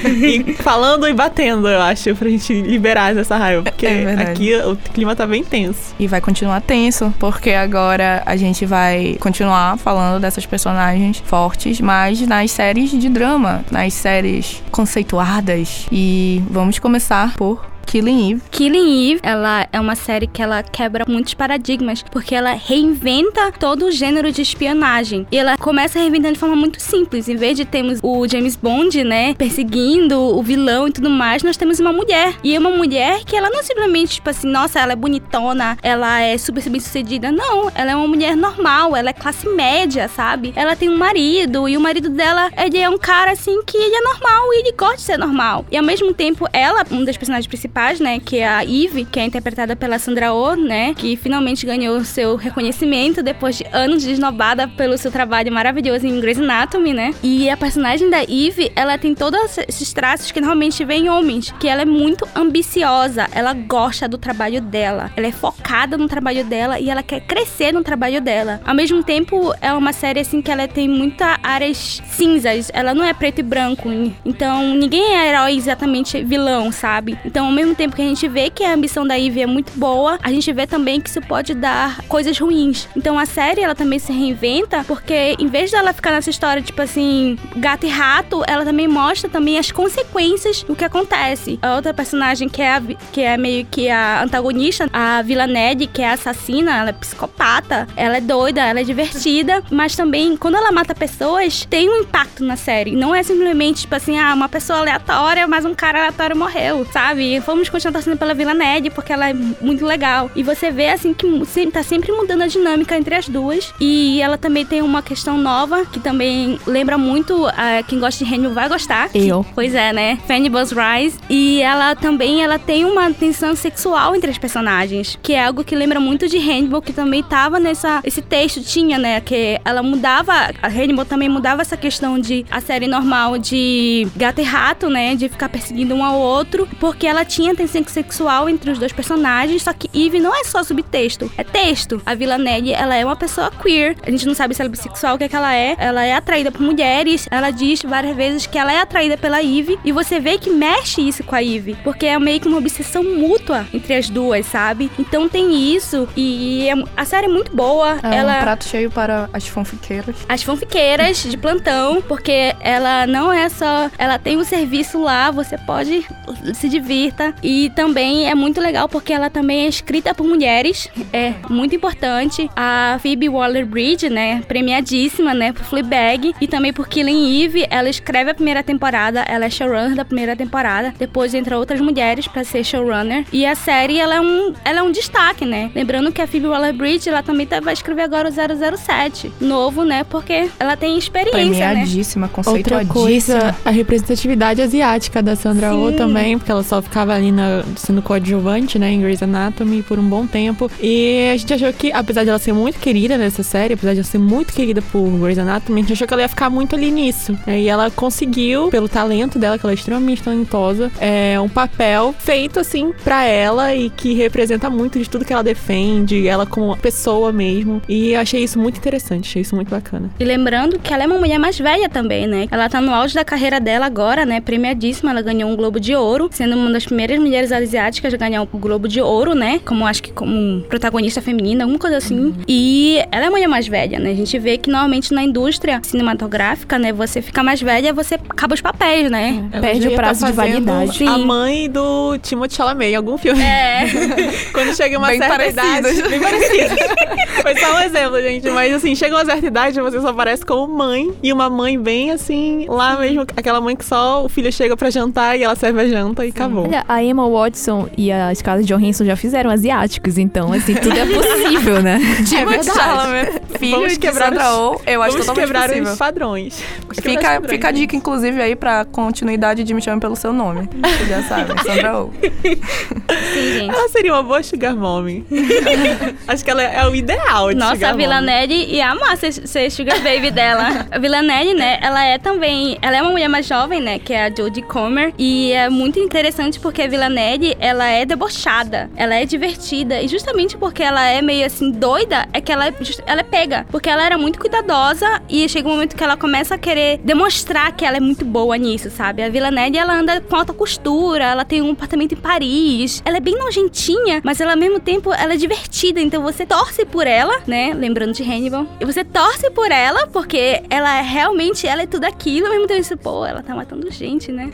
[SPEAKER 3] ir falando e batendo, eu acho, pra gente liberar essa raiva. Porque é aqui o clima tá bem tenso.
[SPEAKER 2] E vai continuar tenso, porque agora a gente vai continuar falando dessas personagens fortes, mas nas séries de drama, nas séries conceituadas. E vamos começar por Killing Eve.
[SPEAKER 4] Killing Eve, ela é uma série que ela quebra muitos paradigmas, porque ela reinventa todo o gênero de espionagem. E ela começa reinventando de forma muito simples. Em vez de termos o James Bond, né, perseguindo o vilão e tudo mais, nós temos uma mulher. E é uma mulher que ela não é simplesmente, tipo assim, nossa, ela é bonitona, ela é super bem sucedida. Não, ela é uma mulher normal, ela é classe média, sabe? Ela tem um marido, e o marido dela, ele é um cara, assim, que ele é normal e ele gosta de ser normal. E ao mesmo tempo, ela, um dos personagens principais, principais, né? Que é a Eve, que é interpretada pela Sandra Oh, né? Que finalmente ganhou seu reconhecimento depois de anos de esnobada pelo seu trabalho maravilhoso em Grey's Anatomy, né? E a personagem da Eve, ela tem todos esses traços que normalmente vem em homens, que ela é muito ambiciosa, ela gosta do trabalho dela, ela é focada no trabalho dela e ela quer crescer no trabalho dela. Ao mesmo tempo, é uma série assim que ela tem muitas áreas cinzas, ela não é preto e branco, então ninguém é herói exatamente vilão, sabe? Então, ao mesmo mesmo tempo que a gente vê que a ambição da Ivy é muito boa, a gente vê também que isso pode dar coisas ruins. Então a série, ela também se reinventa, porque em vez dela ficar nessa história, tipo assim, gato e rato, ela também mostra também as consequências do que acontece. A outra personagem que é, a, que é meio que a antagonista, a Vila Ned, que é assassina, ela é psicopata, ela é doida, ela é divertida, mas também quando ela mata pessoas, tem um impacto na série. Não é simplesmente, tipo assim, ah, uma pessoa aleatória, mas um cara aleatório morreu, sabe? Foi vamos continuar torcendo pela Vila Ned, porque ela é muito legal. E você vê, assim, que tá sempre mudando a dinâmica entre as duas. E ela também tem uma questão nova, que também lembra muito, a quem gosta de Hannibal vai gostar.
[SPEAKER 5] Eu.
[SPEAKER 4] Que, pois é, né? Fannybal's Rise. E ela também, ela tem uma tensão sexual entre as personagens, que é algo que lembra muito de Hannibal, que também tava nessa... Esse texto tinha, né? Que ela mudava... A Hannibal também mudava essa questão de a série normal de gato e rato, né? De ficar perseguindo um ao outro, porque ela tinha tem tensão sexual entre os dois personagens, só que Eve não é só subtexto, é texto. A Vila Ned, ela é uma pessoa queer. A gente não sabe se ela é bissexual, o que, é que ela é. Ela é atraída por mulheres. Ela diz várias vezes que ela é atraída pela Eve. E você vê que mexe isso com a Eve. Porque é meio que uma obsessão mútua entre as duas, sabe? Então tem isso. E é, a série é muito boa.
[SPEAKER 2] É
[SPEAKER 4] ela...
[SPEAKER 2] um prato cheio para as fanfiqueiras.
[SPEAKER 4] As fanfiqueiras de plantão. Porque ela não é só. Ela tem um serviço lá, você pode se divirta. E também é muito legal porque ela também é escrita por mulheres. É muito importante. A Phoebe Waller-Bridge, né? Premiadíssima, né? Por Fleabag. E também por Killing Eve. Ela escreve a primeira temporada. Ela é showrunner da primeira temporada. Depois entra outras mulheres para ser showrunner. E a série, ela é um, ela é um destaque, né? Lembrando que a Phoebe Waller-Bridge, ela também tá, vai escrever agora o 007. Novo, né? Porque ela tem experiência, né?
[SPEAKER 2] Premiadíssima,
[SPEAKER 3] Outra
[SPEAKER 2] conceituadíssima.
[SPEAKER 3] coisa, a representatividade asiática da Sandra Oh também, porque ela só ficava sendo coadjuvante, né, em Grey's Anatomy por um bom tempo. E a gente achou que, apesar de ela ser muito querida nessa série, apesar de ela ser muito querida por Grey's Anatomy, a gente achou que ela ia ficar muito ali nisso. né? E ela conseguiu, pelo talento dela, que ela é extremamente talentosa, é um papel feito assim pra ela e que representa muito de tudo que ela defende, ela como pessoa mesmo. E achei isso muito interessante, achei isso muito bacana.
[SPEAKER 4] E lembrando que ela é uma mulher mais velha também, né? Ela tá no auge da carreira dela agora, né? Premiadíssima. Ela ganhou um Globo de Ouro, sendo uma das primeiras mulheres asiáticas a ganhar o Globo de Ouro, né? Como acho que como protagonista feminina, alguma coisa assim. E ela é a mulher mais velha, né? A gente vê que normalmente na indústria cinematográfica, né? Você fica mais velha, você acaba os papéis, né?
[SPEAKER 3] Ela
[SPEAKER 5] Perde o prazo
[SPEAKER 3] tá
[SPEAKER 5] de validade.
[SPEAKER 3] A
[SPEAKER 4] Sim.
[SPEAKER 3] mãe do Timothée Chalamet em algum filme.
[SPEAKER 4] É.
[SPEAKER 3] Quando chega uma
[SPEAKER 2] Bem
[SPEAKER 3] certa
[SPEAKER 2] parecidas.
[SPEAKER 3] idade. Bem parecidas. Foi só um exemplo, gente. Mas assim, chega uma certa idade, você só aparece como mãe. E uma mãe bem assim, lá mesmo, aquela mãe que só o filho chega pra jantar e ela serve a janta e acabou.
[SPEAKER 5] Olha, a Emma Watson e a Scarlett Johansson já fizeram asiáticos, então, assim, tudo é possível, né?
[SPEAKER 2] Timothée
[SPEAKER 3] verdade.
[SPEAKER 2] Chalamet, filho
[SPEAKER 3] Vamos
[SPEAKER 2] de
[SPEAKER 3] quebrar
[SPEAKER 2] Sandra
[SPEAKER 3] os-
[SPEAKER 2] Oh, eu acho
[SPEAKER 3] Vamos
[SPEAKER 2] totalmente
[SPEAKER 3] quebrar
[SPEAKER 2] possível.
[SPEAKER 3] os padrões. Vamos quebrar os
[SPEAKER 2] Fica,
[SPEAKER 3] padrões,
[SPEAKER 2] fica a dica, inclusive, aí pra continuidade de Me Chame Pelo Seu Nome. Vocês já sabem, Sandra Oh.
[SPEAKER 4] Sim, gente.
[SPEAKER 3] Ela seria uma boa sugar mommy. Acho que ela é o ideal de
[SPEAKER 4] Nossa,
[SPEAKER 3] sugar
[SPEAKER 4] a. Ned ia amar ser, ser sugar baby dela. A Vila Ned, né, ela é também... Ela é uma mulher mais jovem, né, que é a Jodie Comer. E é muito interessante porque a Vila Ned, ela é debochada. Ela é divertida. E justamente porque ela é meio, assim, doida, é que ela, é ela é pega. Porque ela era muito cuidadosa e chega um momento que ela começa a querer demonstrar que ela é muito boa nisso, sabe? A Vila Ned, ela anda com alta costura, ela tem um apartamento em Paris. Ela é bem nojentinha, mas ela, ao mesmo tempo, ela é divertida. Então você torce por ela, né? Lembrando de Hannibal. E você torce por ela, porque ela é realmente, ela é tudo aquilo. Ao mesmo tempo, você, pô, ela tá matando gente, né?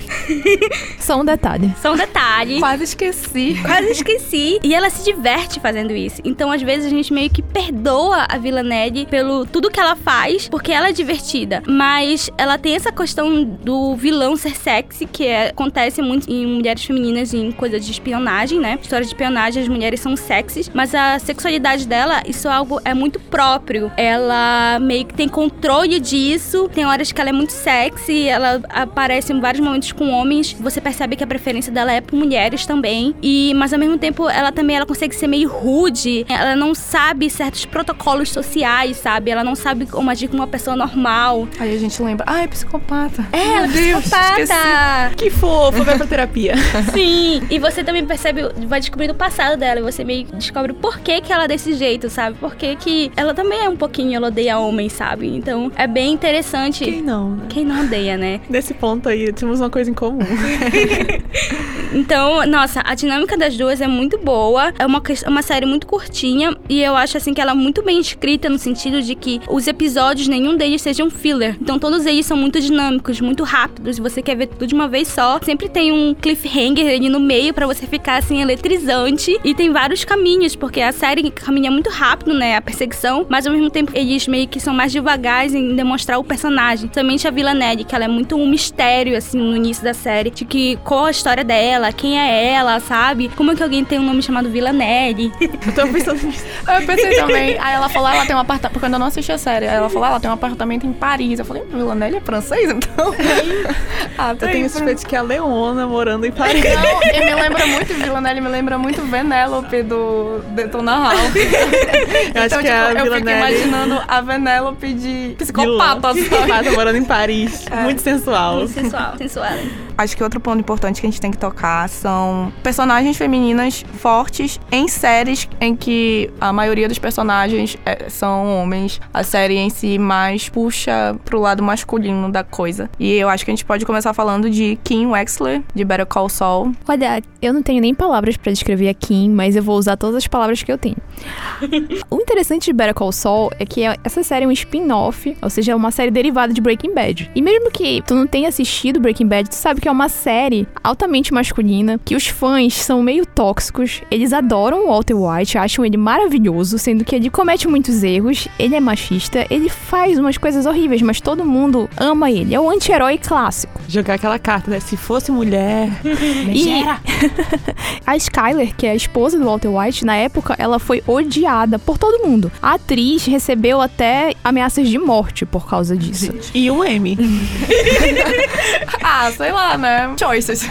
[SPEAKER 5] Só um detalhe.
[SPEAKER 4] Só um detalhe.
[SPEAKER 2] Quase esqueci.
[SPEAKER 4] Quase esqueci. E ela se diverte fazendo isso. Então, às vezes, a gente meio que perdoa a Vila Ned pelo tudo que ela faz, porque ela é divertida. Mas ela tem essa questão do vilão ser sexy, que é- acontece muito em mulheres femininas em coisas de espionagem, né? História de espionagem, as mulheres são sexys, mas a sexualidade dela, isso é algo é muito próprio. Ela meio que tem controle disso. Tem horas que ela é muito sexy, ela aparece em vários momentos com homens. Você percebe que a preferência dela é por mulheres também. E mas ao mesmo tempo ela também ela consegue ser meio rude. Ela não sabe certos protocolos sociais, sabe? Ela não sabe como agir com uma pessoa normal.
[SPEAKER 2] Aí a gente lembra, ah, é psicopata.
[SPEAKER 4] É, ela é
[SPEAKER 2] Deus,
[SPEAKER 4] psicopata.
[SPEAKER 3] Que fofo, vai pra terapia.
[SPEAKER 4] Sim, e você também percebe, vai descobrindo o passado dela, e você meio descobre por que, que ela é desse jeito, sabe? Por que, que ela também é um pouquinho, ela odeia homens, sabe? Então é bem interessante.
[SPEAKER 3] Quem não, né?
[SPEAKER 4] Quem não odeia, né?
[SPEAKER 3] Nesse ponto aí, temos uma coisa em comum.
[SPEAKER 4] Então, nossa, a dinâmica das duas é muito boa. É uma, uma série muito curtinha. E eu acho, assim, que ela é muito bem escrita no sentido de que os episódios, nenhum deles sejam filler. Então, todos eles são muito dinâmicos, muito rápidos. Você quer ver tudo de uma vez só. Sempre tem um cliffhanger ali no meio pra você ficar, assim, eletrizante. E tem vários caminhos, porque a série caminha muito rápido, né? A perseguição. Mas, ao mesmo tempo, eles meio que são mais devagares em demonstrar o personagem. Somente a Vila Ned, que ela é muito um mistério, assim, no início da série. De que qual a história dela, quem é ela, sabe? Como é que alguém tem um nome chamado Vila Ned?
[SPEAKER 3] Eu tô pensando nisso.
[SPEAKER 2] Eu pensei também. Aí ela falou, ela tem um apartamento. Porque eu ainda não assisti a série. Aí ela falou, ela tem um apartamento em Paris. Eu falei, Villanelle é francês, então. ah,
[SPEAKER 3] Eu tenho suspeito de que é a Leona morando em Paris.
[SPEAKER 2] Não, e me lembra muito, Villanelle me lembra muito Venélope do Detona Ralph.
[SPEAKER 3] Eu acho
[SPEAKER 2] então,
[SPEAKER 3] que é a
[SPEAKER 2] tipo, eu fico
[SPEAKER 3] Villanelle
[SPEAKER 2] imaginando a Venélope de psicopata?
[SPEAKER 3] Psicopata morando em Paris. Muito sensual.
[SPEAKER 4] Sensual, sensual.
[SPEAKER 2] acho que outro ponto importante que a gente tem que tocar são personagens femininas fortes em séries em que a maioria dos personagens é, são homens. A série em si mais puxa pro lado masculino da coisa. E eu acho que a gente pode começar falando de Kim Wexler, de Better Call Saul.
[SPEAKER 5] Olha, eu não tenho nem palavras para descrever a Kim, mas eu vou usar todas as palavras que eu tenho. o interessante de Better Call Saul é que essa série é um spin-off, ou seja, é uma série derivada de Breaking Bad. E mesmo que tu não tenha assistido Breaking Bad, tu sabe que é uma série altamente masculina, que os fãs são meio tóxicos, eles adoram o Walter White, acham ele maravilhoso, sendo que ele comete muitos erros, ele é machista, ele faz umas coisas horríveis, mas todo mundo ama ele. É o anti-herói clássico.
[SPEAKER 3] Jogar aquela carta, né? Se fosse mulher.
[SPEAKER 5] e a Skyler, que é a esposa do Walter White, na época, ela foi odiada por todo mundo. A atriz recebeu até ameaças de morte por causa disso.
[SPEAKER 3] E o M.
[SPEAKER 2] ah, sei lá, né? Choices.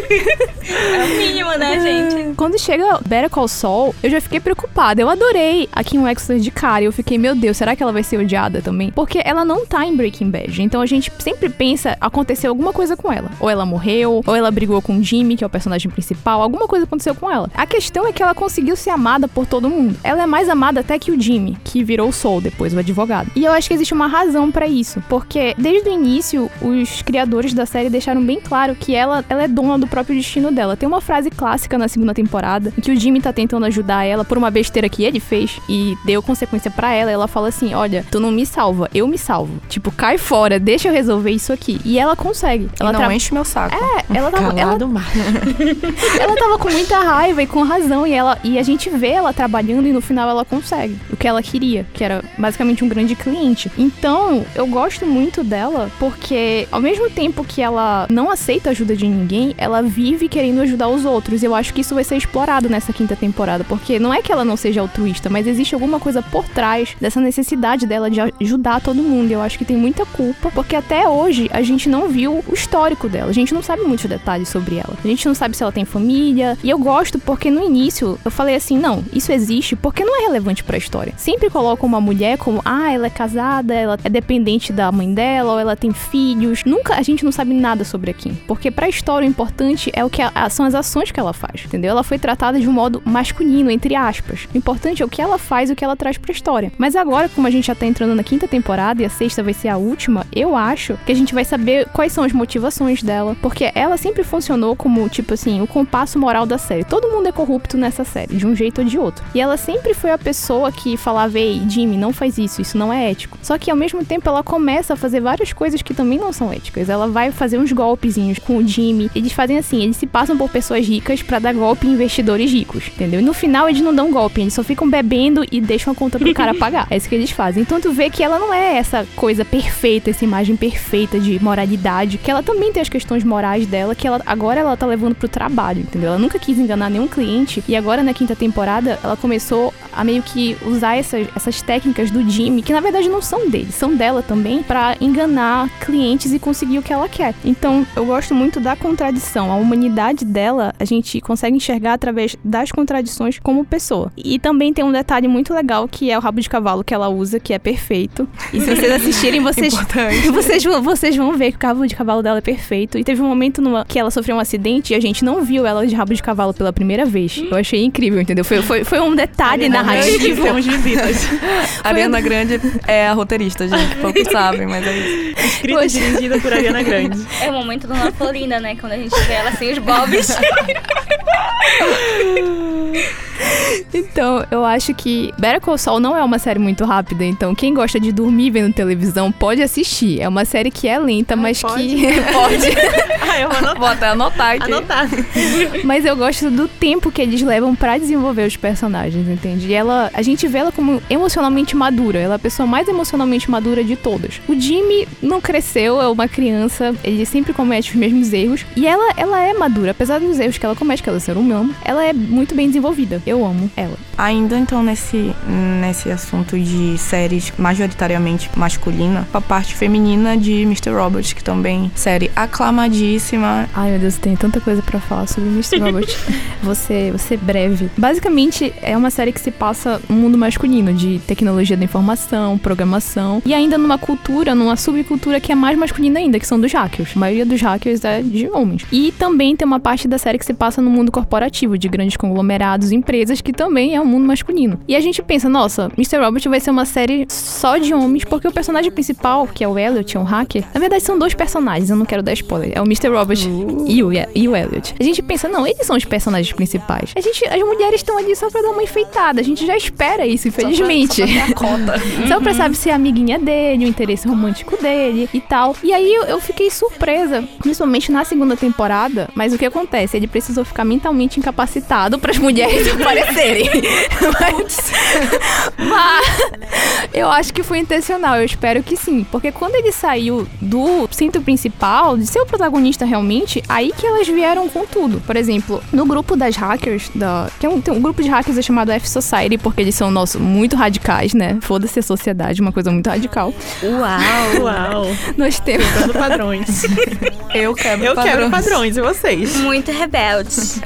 [SPEAKER 4] É o mínimo, né, gente?
[SPEAKER 5] Quando chega Better Call Saul, eu já fiquei preocupada. Eu adorei a Kim Wexler de cara. Eu fiquei, meu Deus, será que ela vai ser odiada também? Porque ela não tá em Breaking Bad. Então a gente sempre pensa, aconteceu alguma coisa com ela. Ou ela morreu, ou ela brigou com Jimmy, que é o personagem principal. Alguma coisa aconteceu com ela. A questão é que ela conseguiu ser amada por todo mundo. Ela é mais amada até que o Jimmy, que virou o Soul depois, o advogado. E eu acho que existe uma razão para isso. Porque desde o início, os criadores da série deixaram bem claro que ela, ela é dona do próprio destino dela. Tem uma frase clássica na segunda temporada em que o Jimmy tá tentando ajudar ela por uma besteira que ele fez e deu consequência para ela. Ela fala assim: Olha, tu não me salva, eu me salvo. Tipo, cai fora, deixa eu resolver isso aqui. E ela consegue. Ela
[SPEAKER 2] e não tra... enche meu saco.
[SPEAKER 5] É, ela tava.
[SPEAKER 3] Calado
[SPEAKER 5] ela... ela tava com muita raiva e com razão. E, ela, e a gente vê ela trabalhando e no final ela consegue o que ela queria, que era basicamente um grande cliente. Então, eu gosto muito dela porque, ao mesmo tempo que ela não aceita ajuda de ninguém, ela vive querendo ajudar os outros. Eu acho que isso vai ser explorado nessa quinta temporada, porque não é que ela não seja altruísta, mas existe alguma coisa por trás dessa necessidade dela de ajudar todo mundo. Eu acho que tem muita culpa, porque até hoje a gente não viu o histórico dela. A gente não sabe muitos detalhes sobre ela. A gente não sabe se ela tem família. E eu gosto porque no início eu falei assim: não, isso existe porque não é relevante para a história. Sempre colocam uma mulher como, ah, ela é casada, ela é dependente da mãe dela, ou ela tem filhos. Nunca a gente não sabe nada sobre a Kim. Porque pra história o importante é o que a, são as ações que ela faz. Entendeu? Ela foi tratada de um modo masculino, entre aspas. O importante é o que ela faz e o que ela traz pra história. Mas agora, como a gente já tá entrando na quinta temporada e a sexta vai ser a última, eu acho que a gente vai saber quais são as motivações dela. Porque ela sempre funcionou como, tipo assim, o compasso moral da série. Todo mundo é corrupto nessa série, de um jeito ou de outro. E ela sempre foi a pessoa que falava, ei, Jimmy, não faz isso, isso não é ético. Só que ao mesmo tempo ela começa a fazer várias coisas que também não são éticas. Ela vai fazer uns golpezinhos com o Jimmy. Eles fazem assim, eles se passam por pessoas ricas para dar golpe em investidores ricos, entendeu? E no final eles não dão golpe, eles só ficam bebendo e deixam a conta pro cara pagar. É isso que eles fazem. Então tu vê que ela não é essa coisa perfeita, essa imagem perfeita de moralidade, que ela também tem as questões morais dela, que ela agora ela tá levando pro trabalho, entendeu? Ela nunca quis enganar nenhum cliente e agora na quinta temporada ela começou a meio que usar essas, essas técnicas do Jimmy, que na verdade não são dele, são dela também, para enganar clientes e conseguir o que ela quer. Então, eu gosto muito da contradição. A humanidade dela, a gente consegue enxergar através das contradições como pessoa. E também tem um detalhe muito legal que é o rabo de cavalo que ela usa, que é perfeito. E se vocês assistirem, vocês, vocês, vocês vão ver que o rabo de cavalo dela é perfeito. E teve um momento numa, que ela sofreu um acidente e a gente não viu ela de rabo de cavalo pela primeira vez. Eu achei incrível, entendeu? Foi, foi, foi um detalhe narrativo.
[SPEAKER 3] Temos visitas.
[SPEAKER 2] Ariana Grande é a roteirista, gente. Poucos sabem, mas é isso.
[SPEAKER 3] Escrita e dirigida por Ariana Grande.
[SPEAKER 4] É o momento da Ana Florinda, né? Quando a gente vê ela sem os bobs.
[SPEAKER 5] Então, eu acho que Better Call Saul não é uma série muito rápida, então quem gosta de dormir vendo televisão pode assistir. É uma série que é lenta, mas
[SPEAKER 3] pode?
[SPEAKER 5] que pode.
[SPEAKER 3] ah, eu vou anotar.
[SPEAKER 2] Vou até anotar aqui.
[SPEAKER 3] Anotar.
[SPEAKER 5] mas eu gosto do tempo que eles levam para desenvolver os personagens, entende? E ela, a gente vê ela como emocionalmente madura. Ela é a pessoa mais emocionalmente madura de todas. O Jimmy não cresceu, é uma criança, ele sempre comete os mesmos erros. E ela, ela é madura, apesar dos erros que ela comete, que ela é ser humano, ela é muito bem desenvolvida. Eu amo ela.
[SPEAKER 2] Ainda então nesse, nesse assunto de séries majoritariamente masculina, a parte feminina de Mr. Robert, que também série aclamadíssima.
[SPEAKER 5] Ai meu Deus, tem tanta coisa para falar sobre Mr. Robert. você, você breve. Basicamente é uma série que se passa no mundo masculino de tecnologia da informação, programação e ainda numa cultura, numa subcultura que é mais masculina ainda, que são dos hackers. A maioria dos hackers é de homens. E também tem uma parte da série que se passa no mundo corporativo, de grandes conglomerados, empresas, que também é um mundo masculino. E a gente pensa, nossa, Mr. Robert vai ser uma série só de homens, porque o personagem principal, que é o Elliot, é um hacker, na verdade são dois personagens, eu não quero dar spoiler. É o Mr. Robert uh. e, o, e o Elliot. A gente pensa, não, eles são os personagens principais. A gente, as mulheres estão ali só pra dar uma enfeitada. A gente já espera isso, infelizmente. Só pra, só pra, só pra sabe, ser amiguinha dele, o interesse romântico dele e tal. E aí eu, eu fiquei surpresa, principalmente na segunda temporada. Mas o que acontece? Ele precisou ficar mentalmente incapacitado para as mulheres aparecerem. mas, mas eu acho que foi intencional. Eu espero que sim. Porque quando ele saiu do cinto principal, de ser o protagonista realmente, aí que elas vieram com tudo. Por exemplo, no grupo das hackers, da, que é um, tem um grupo de hackers é chamado F-Society, porque eles são, nosso, muito radicais, né? Foda-se a sociedade, uma coisa muito radical.
[SPEAKER 4] Uau!
[SPEAKER 3] Uau!
[SPEAKER 5] Nós temos.
[SPEAKER 3] Quebrando padrões.
[SPEAKER 2] Eu quebro
[SPEAKER 3] Eu
[SPEAKER 2] padrões.
[SPEAKER 3] quebro padrões, e vocês?
[SPEAKER 4] Muito rebeldes.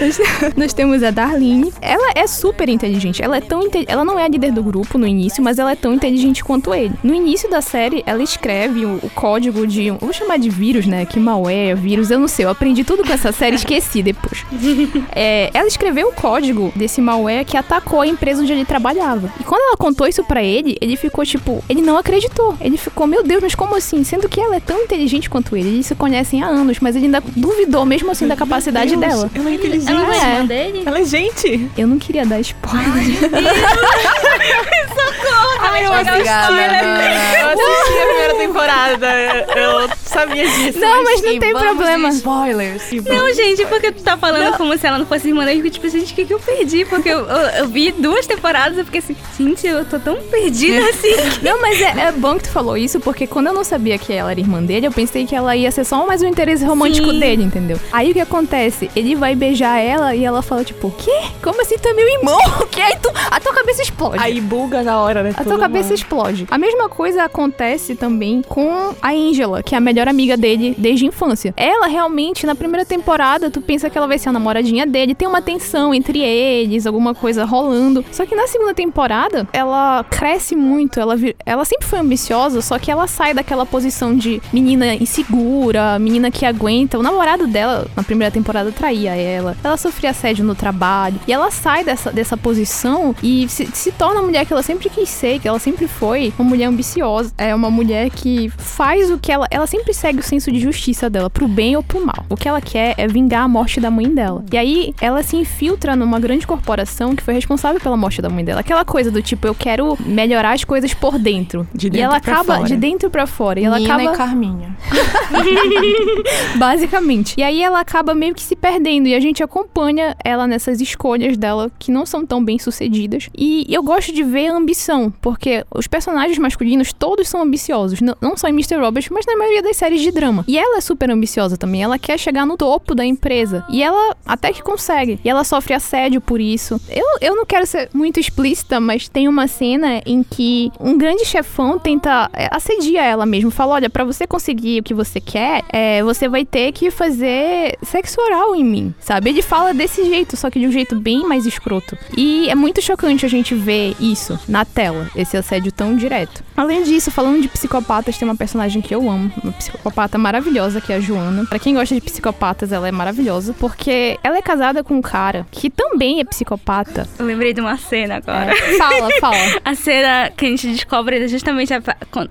[SPEAKER 5] Nós, nós temos a Darlene. Ela é super inteligente. Ela é tão. Ela não é a líder do grupo no início, mas ela é tão inteligente quanto ele. No início da série, ela escreve o, o código de. Vou chamar de vírus, né? Que malware, vírus, eu não sei. Eu aprendi tudo com essa série, esqueci depois. É, ela escreveu o código desse malware que atacou a empresa onde ele trabalhava. E quando ela contou isso para ele, ele ficou tipo. Ele não acreditou. Ele ficou, meu Deus, mas como assim? Sendo que ela é tão inteligente quanto ele. Eles se conhecem há anos, mas ele ainda duvidou mesmo assim da capacidade
[SPEAKER 3] Deus,
[SPEAKER 5] dela.
[SPEAKER 3] Ela é inteligente.
[SPEAKER 4] Ela não é
[SPEAKER 5] É.
[SPEAKER 4] irmã dele?
[SPEAKER 3] Ela é gente.
[SPEAKER 5] Eu não queria dar spoiler.
[SPEAKER 3] Ai, eu assisti. Eu assisti a primeira temporada. Eu sabia disso.
[SPEAKER 5] Não, mas não tem problema.
[SPEAKER 2] Spoilers.
[SPEAKER 4] Não, gente, porque tu tá falando como se ela não fosse irmã dele. Tipo, gente, o que, que eu perdi? Porque eu, eu, eu vi duas temporadas e eu fiquei assim, gente, eu tô tão perdida assim.
[SPEAKER 5] Não, mas é, é bom que tu falou isso, porque quando eu não sabia que ela era irmã dele, eu pensei que ela ia ser só mais um interesse romântico
[SPEAKER 4] Sim.
[SPEAKER 5] dele, entendeu? Aí o que acontece? Ele vai beijar ela e ela fala, tipo, quê? Como assim tu é meu irmão? O quê? Aí tu, a tua cabeça explode.
[SPEAKER 3] Aí buga na hora, né?
[SPEAKER 5] A tua cabeça explode. A mesma coisa acontece também com a Angela, que é a melhor amiga dele desde a infância. Ela realmente, na primeira temporada, tu pensa que ela vai ser a namoradinha dele, tem uma tensão entre eles, alguma coisa rolando. Só que na segunda temporada, ela cresce muito, ela, ela sempre foi ambiciosa, só que ela sai daquela posição de menina insegura, menina que aguenta. O namorado dela, na primeira temporada, traía ela. Ela sofria assédio no trabalho. E ela sai dessa, dessa posição e se, se torna a mulher que ela sempre quis ser, que ela sempre foi. Uma mulher ambiciosa. É uma mulher que faz o que ela. Ela sempre segue o senso de justiça dela, pro bem ou pro mal. O que ela quer é vingar a morte da mãe dela. E aí ela se infiltra numa grande corporação que foi responsável pela morte da mãe dela. Aquela coisa do tipo, eu quero melhorar as coisas por dentro.
[SPEAKER 3] De
[SPEAKER 5] e
[SPEAKER 3] dentro
[SPEAKER 5] ela
[SPEAKER 3] pra
[SPEAKER 5] acaba
[SPEAKER 3] fora.
[SPEAKER 5] de dentro pra fora. E ela
[SPEAKER 2] Nina
[SPEAKER 5] acaba
[SPEAKER 2] e Carminha.
[SPEAKER 5] Basicamente. E aí ela acaba meio que se perdendo e a gente acompanha ela nessas escolhas dela que não são tão bem sucedidas. E eu gosto de ver a ambição, porque os personagens masculinos todos são ambiciosos, não, só em Mr. Roberts, mas na maioria das séries de drama. E ela é super ambiciosa também, ela quer chegar no topo da empresa. E ela até que consegue. E ela sofre assédio por isso. Eu, eu não quero ser muito explícita, mas tem uma cena em que um grande chefão tenta é, assedia ela mesmo. Fala: olha, pra você conseguir o que você quer, é, você vai ter que fazer sexo oral em mim, sabe? Ele fala desse jeito, só que de um jeito bem mais escroto. E é muito chocante a gente ver isso na tela, esse assédio tão direto. Além disso, falando de psicopatas, tem uma personagem que eu amo, uma psicopata maravilhosa, que é a Joana. Pra quem gosta de psicopatas, ela é maravilhosa, porque ela é casada com um cara que também é psicopata.
[SPEAKER 4] Eu lembrei de uma cena agora.
[SPEAKER 5] É, fala, fala.
[SPEAKER 4] A cena que a gente descobre é justamente, a-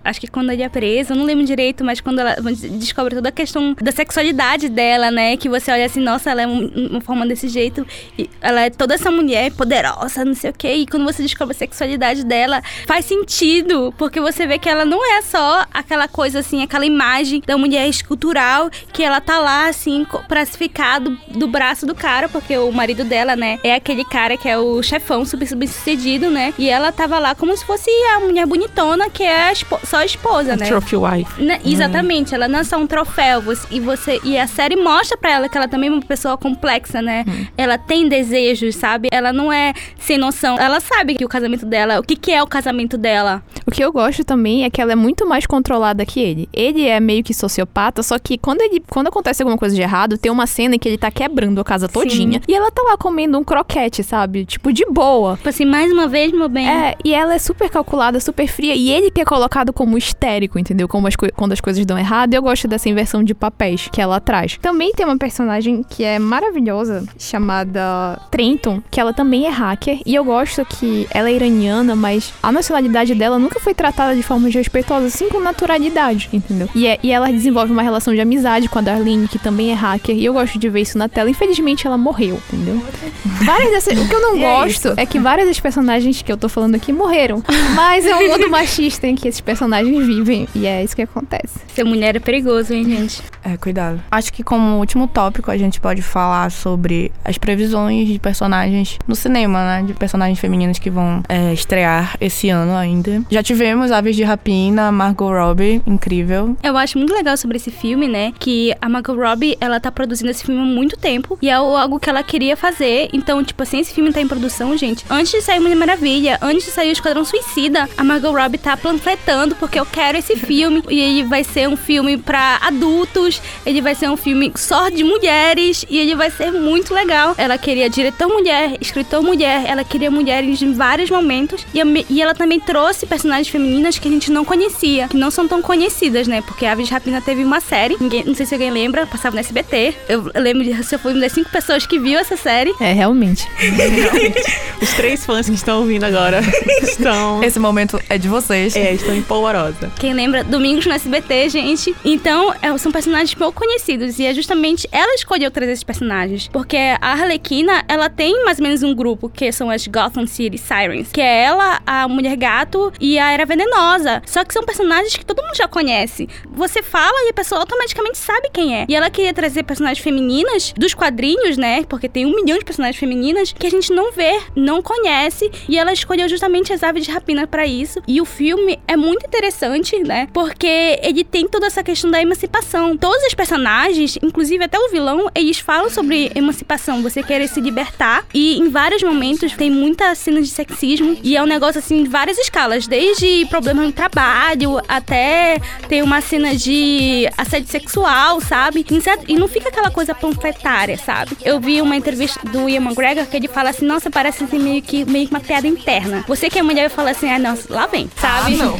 [SPEAKER 4] acho que quando ele é preso, eu não lembro direito, mas quando ela descobre toda a questão da sexualidade dela, né? Que você olha assim, nossa, ela é um- uma forma desse jeito, e ela é toda essa mulher poderosa, não sei o quê. E quando você descobre a sexualidade dela, faz sentido, porque você vê que ela não é só aquela coisa assim, aquela imagem da mulher escultural que ela tá lá, assim, pra se ficar do, do braço do cara, porque o marido dela, né, é aquele cara que é o chefão super sucedido, né? E ela tava lá como se fosse a mulher bonitona, que é a só a esposa,
[SPEAKER 3] a
[SPEAKER 4] né?
[SPEAKER 3] Trophy wife.
[SPEAKER 4] Né? Exatamente, ela não é só um troféu. Você, e você e a série mostra pra ela que ela também é uma pessoa complexa, né? Hum. Ela tem desejos, sabe? Ela não é sem noção. Ela sabe que o casamento dela, o que, que é o casamento dela.
[SPEAKER 5] O que eu gosto também é que ela é muito mais controlada que ele. Ele é meio que sociopata, só que quando ele quando acontece alguma coisa de errado, tem uma cena em que ele tá quebrando a casa todinha. Sim. E ela tá lá comendo um croquete, sabe? Tipo, de boa.
[SPEAKER 4] Tipo assim, mais uma vez, meu bem.
[SPEAKER 5] É, e ela é super calculada, super fria. E ele que é colocado como histérico, entendeu? Como as quando as coisas dão errado. E eu gosto dessa inversão de papéis que ela traz. Também tem uma personagem que é maravilhosa, chamada Trenton, que ela também é hacker. E eu gosto que ela é iraniana, mas a nacionalidade dela nunca foi tratada de forma respeitosa, assim com naturalidade, entendeu? E, é, e ela desenvolve uma relação de amizade com a Darlene, que também é hacker. E eu gosto de ver isso na tela. Infelizmente, ela morreu, entendeu? Várias dessas, o que eu não é gosto é, é, que várias das personagens que eu tô falando aqui morreram. Mas é um mundo machista em que esses personagens vivem. E é isso que acontece.
[SPEAKER 4] Ser mulher é perigoso, hein, gente?
[SPEAKER 2] É, cuidado. Acho que como último tópico a gente pode falar sobre as previsões de personagens no cinema, né? De personagens femininas que vão é, estrear esse ano ainda. Já tivemos Aves de Rapina, Margot Robbie, incrível.
[SPEAKER 4] Eu acho muito legal sobre esse filme, né? Que a Margot Robbie, ela tá produzindo esse filme há muito tempo. E é algo que ela queria fazer. Então, tipo assim, esse filme tá em produção, gente. Antes de sair Mulher Maravilha, antes de sair o Esquadrão Suicida, a Margot Robbie tá panfletando porque eu quero esse filme. E ele vai ser um filme para adultos, ele vai ser um filme só de mulheres e ele vai ser muito legal. Ela queria diretor mulher, escritor mulher, ela queria mulheres em vários momentos e, e ela também trouxe personagens femininas que a gente não conhecia, que não são tão conhecidas, né? Porque a Aves Rapina teve uma série, ninguém, não sei se alguém lembra, passava no SBT. Eu, eu lembro de se eu fui uma das cinco pessoas que viu essa série.
[SPEAKER 5] É, realmente.
[SPEAKER 3] Os três fãs que estão ouvindo agora estão.
[SPEAKER 2] Esse momento é de vocês.
[SPEAKER 3] É, estão em polvorosa.
[SPEAKER 4] Quem lembra, Domingos no SBT, gente. Então, é, são personagens pouco conhecidos. E é justamente ela escolheu trazer esses personagens. Porque a Arlequina, ela tem mais ou menos um grupo, que são as Gotham City Sirens. Que é ela, a Mulher Gato e a Era Venenosa. Só que são personagens que todo mundo já conhece. Você fala e a pessoa automaticamente sabe quem é. E ela queria trazer personagens femininas dos quadrinhos, né? Porque tem um milhão de personagens femininas que a gente não vê, não conhece. E ela escolheu justamente as aves de rapina para isso. E o filme é muito interessante, né? Porque ele tem toda essa questão da emancipação. Todos os personagens, inclusive até o vilão, eles falam sobre emancipação, você querer se libertar. E em vários momentos tem muitas cenas de sexismo. E é um negócio assim, de várias escalas. Desde problemas no trabalho até tem uma cena de assédio sexual, sabe? E não fica aquela coisa panfletária, sabe? Eu vi uma entrevista do Ian McGregor que ele fala assim: nossa, parece assim, meio que meio que uma piada interna. Você que é mulher fala assim: ah, nossa, lá vem, sabe?
[SPEAKER 2] Ah, não.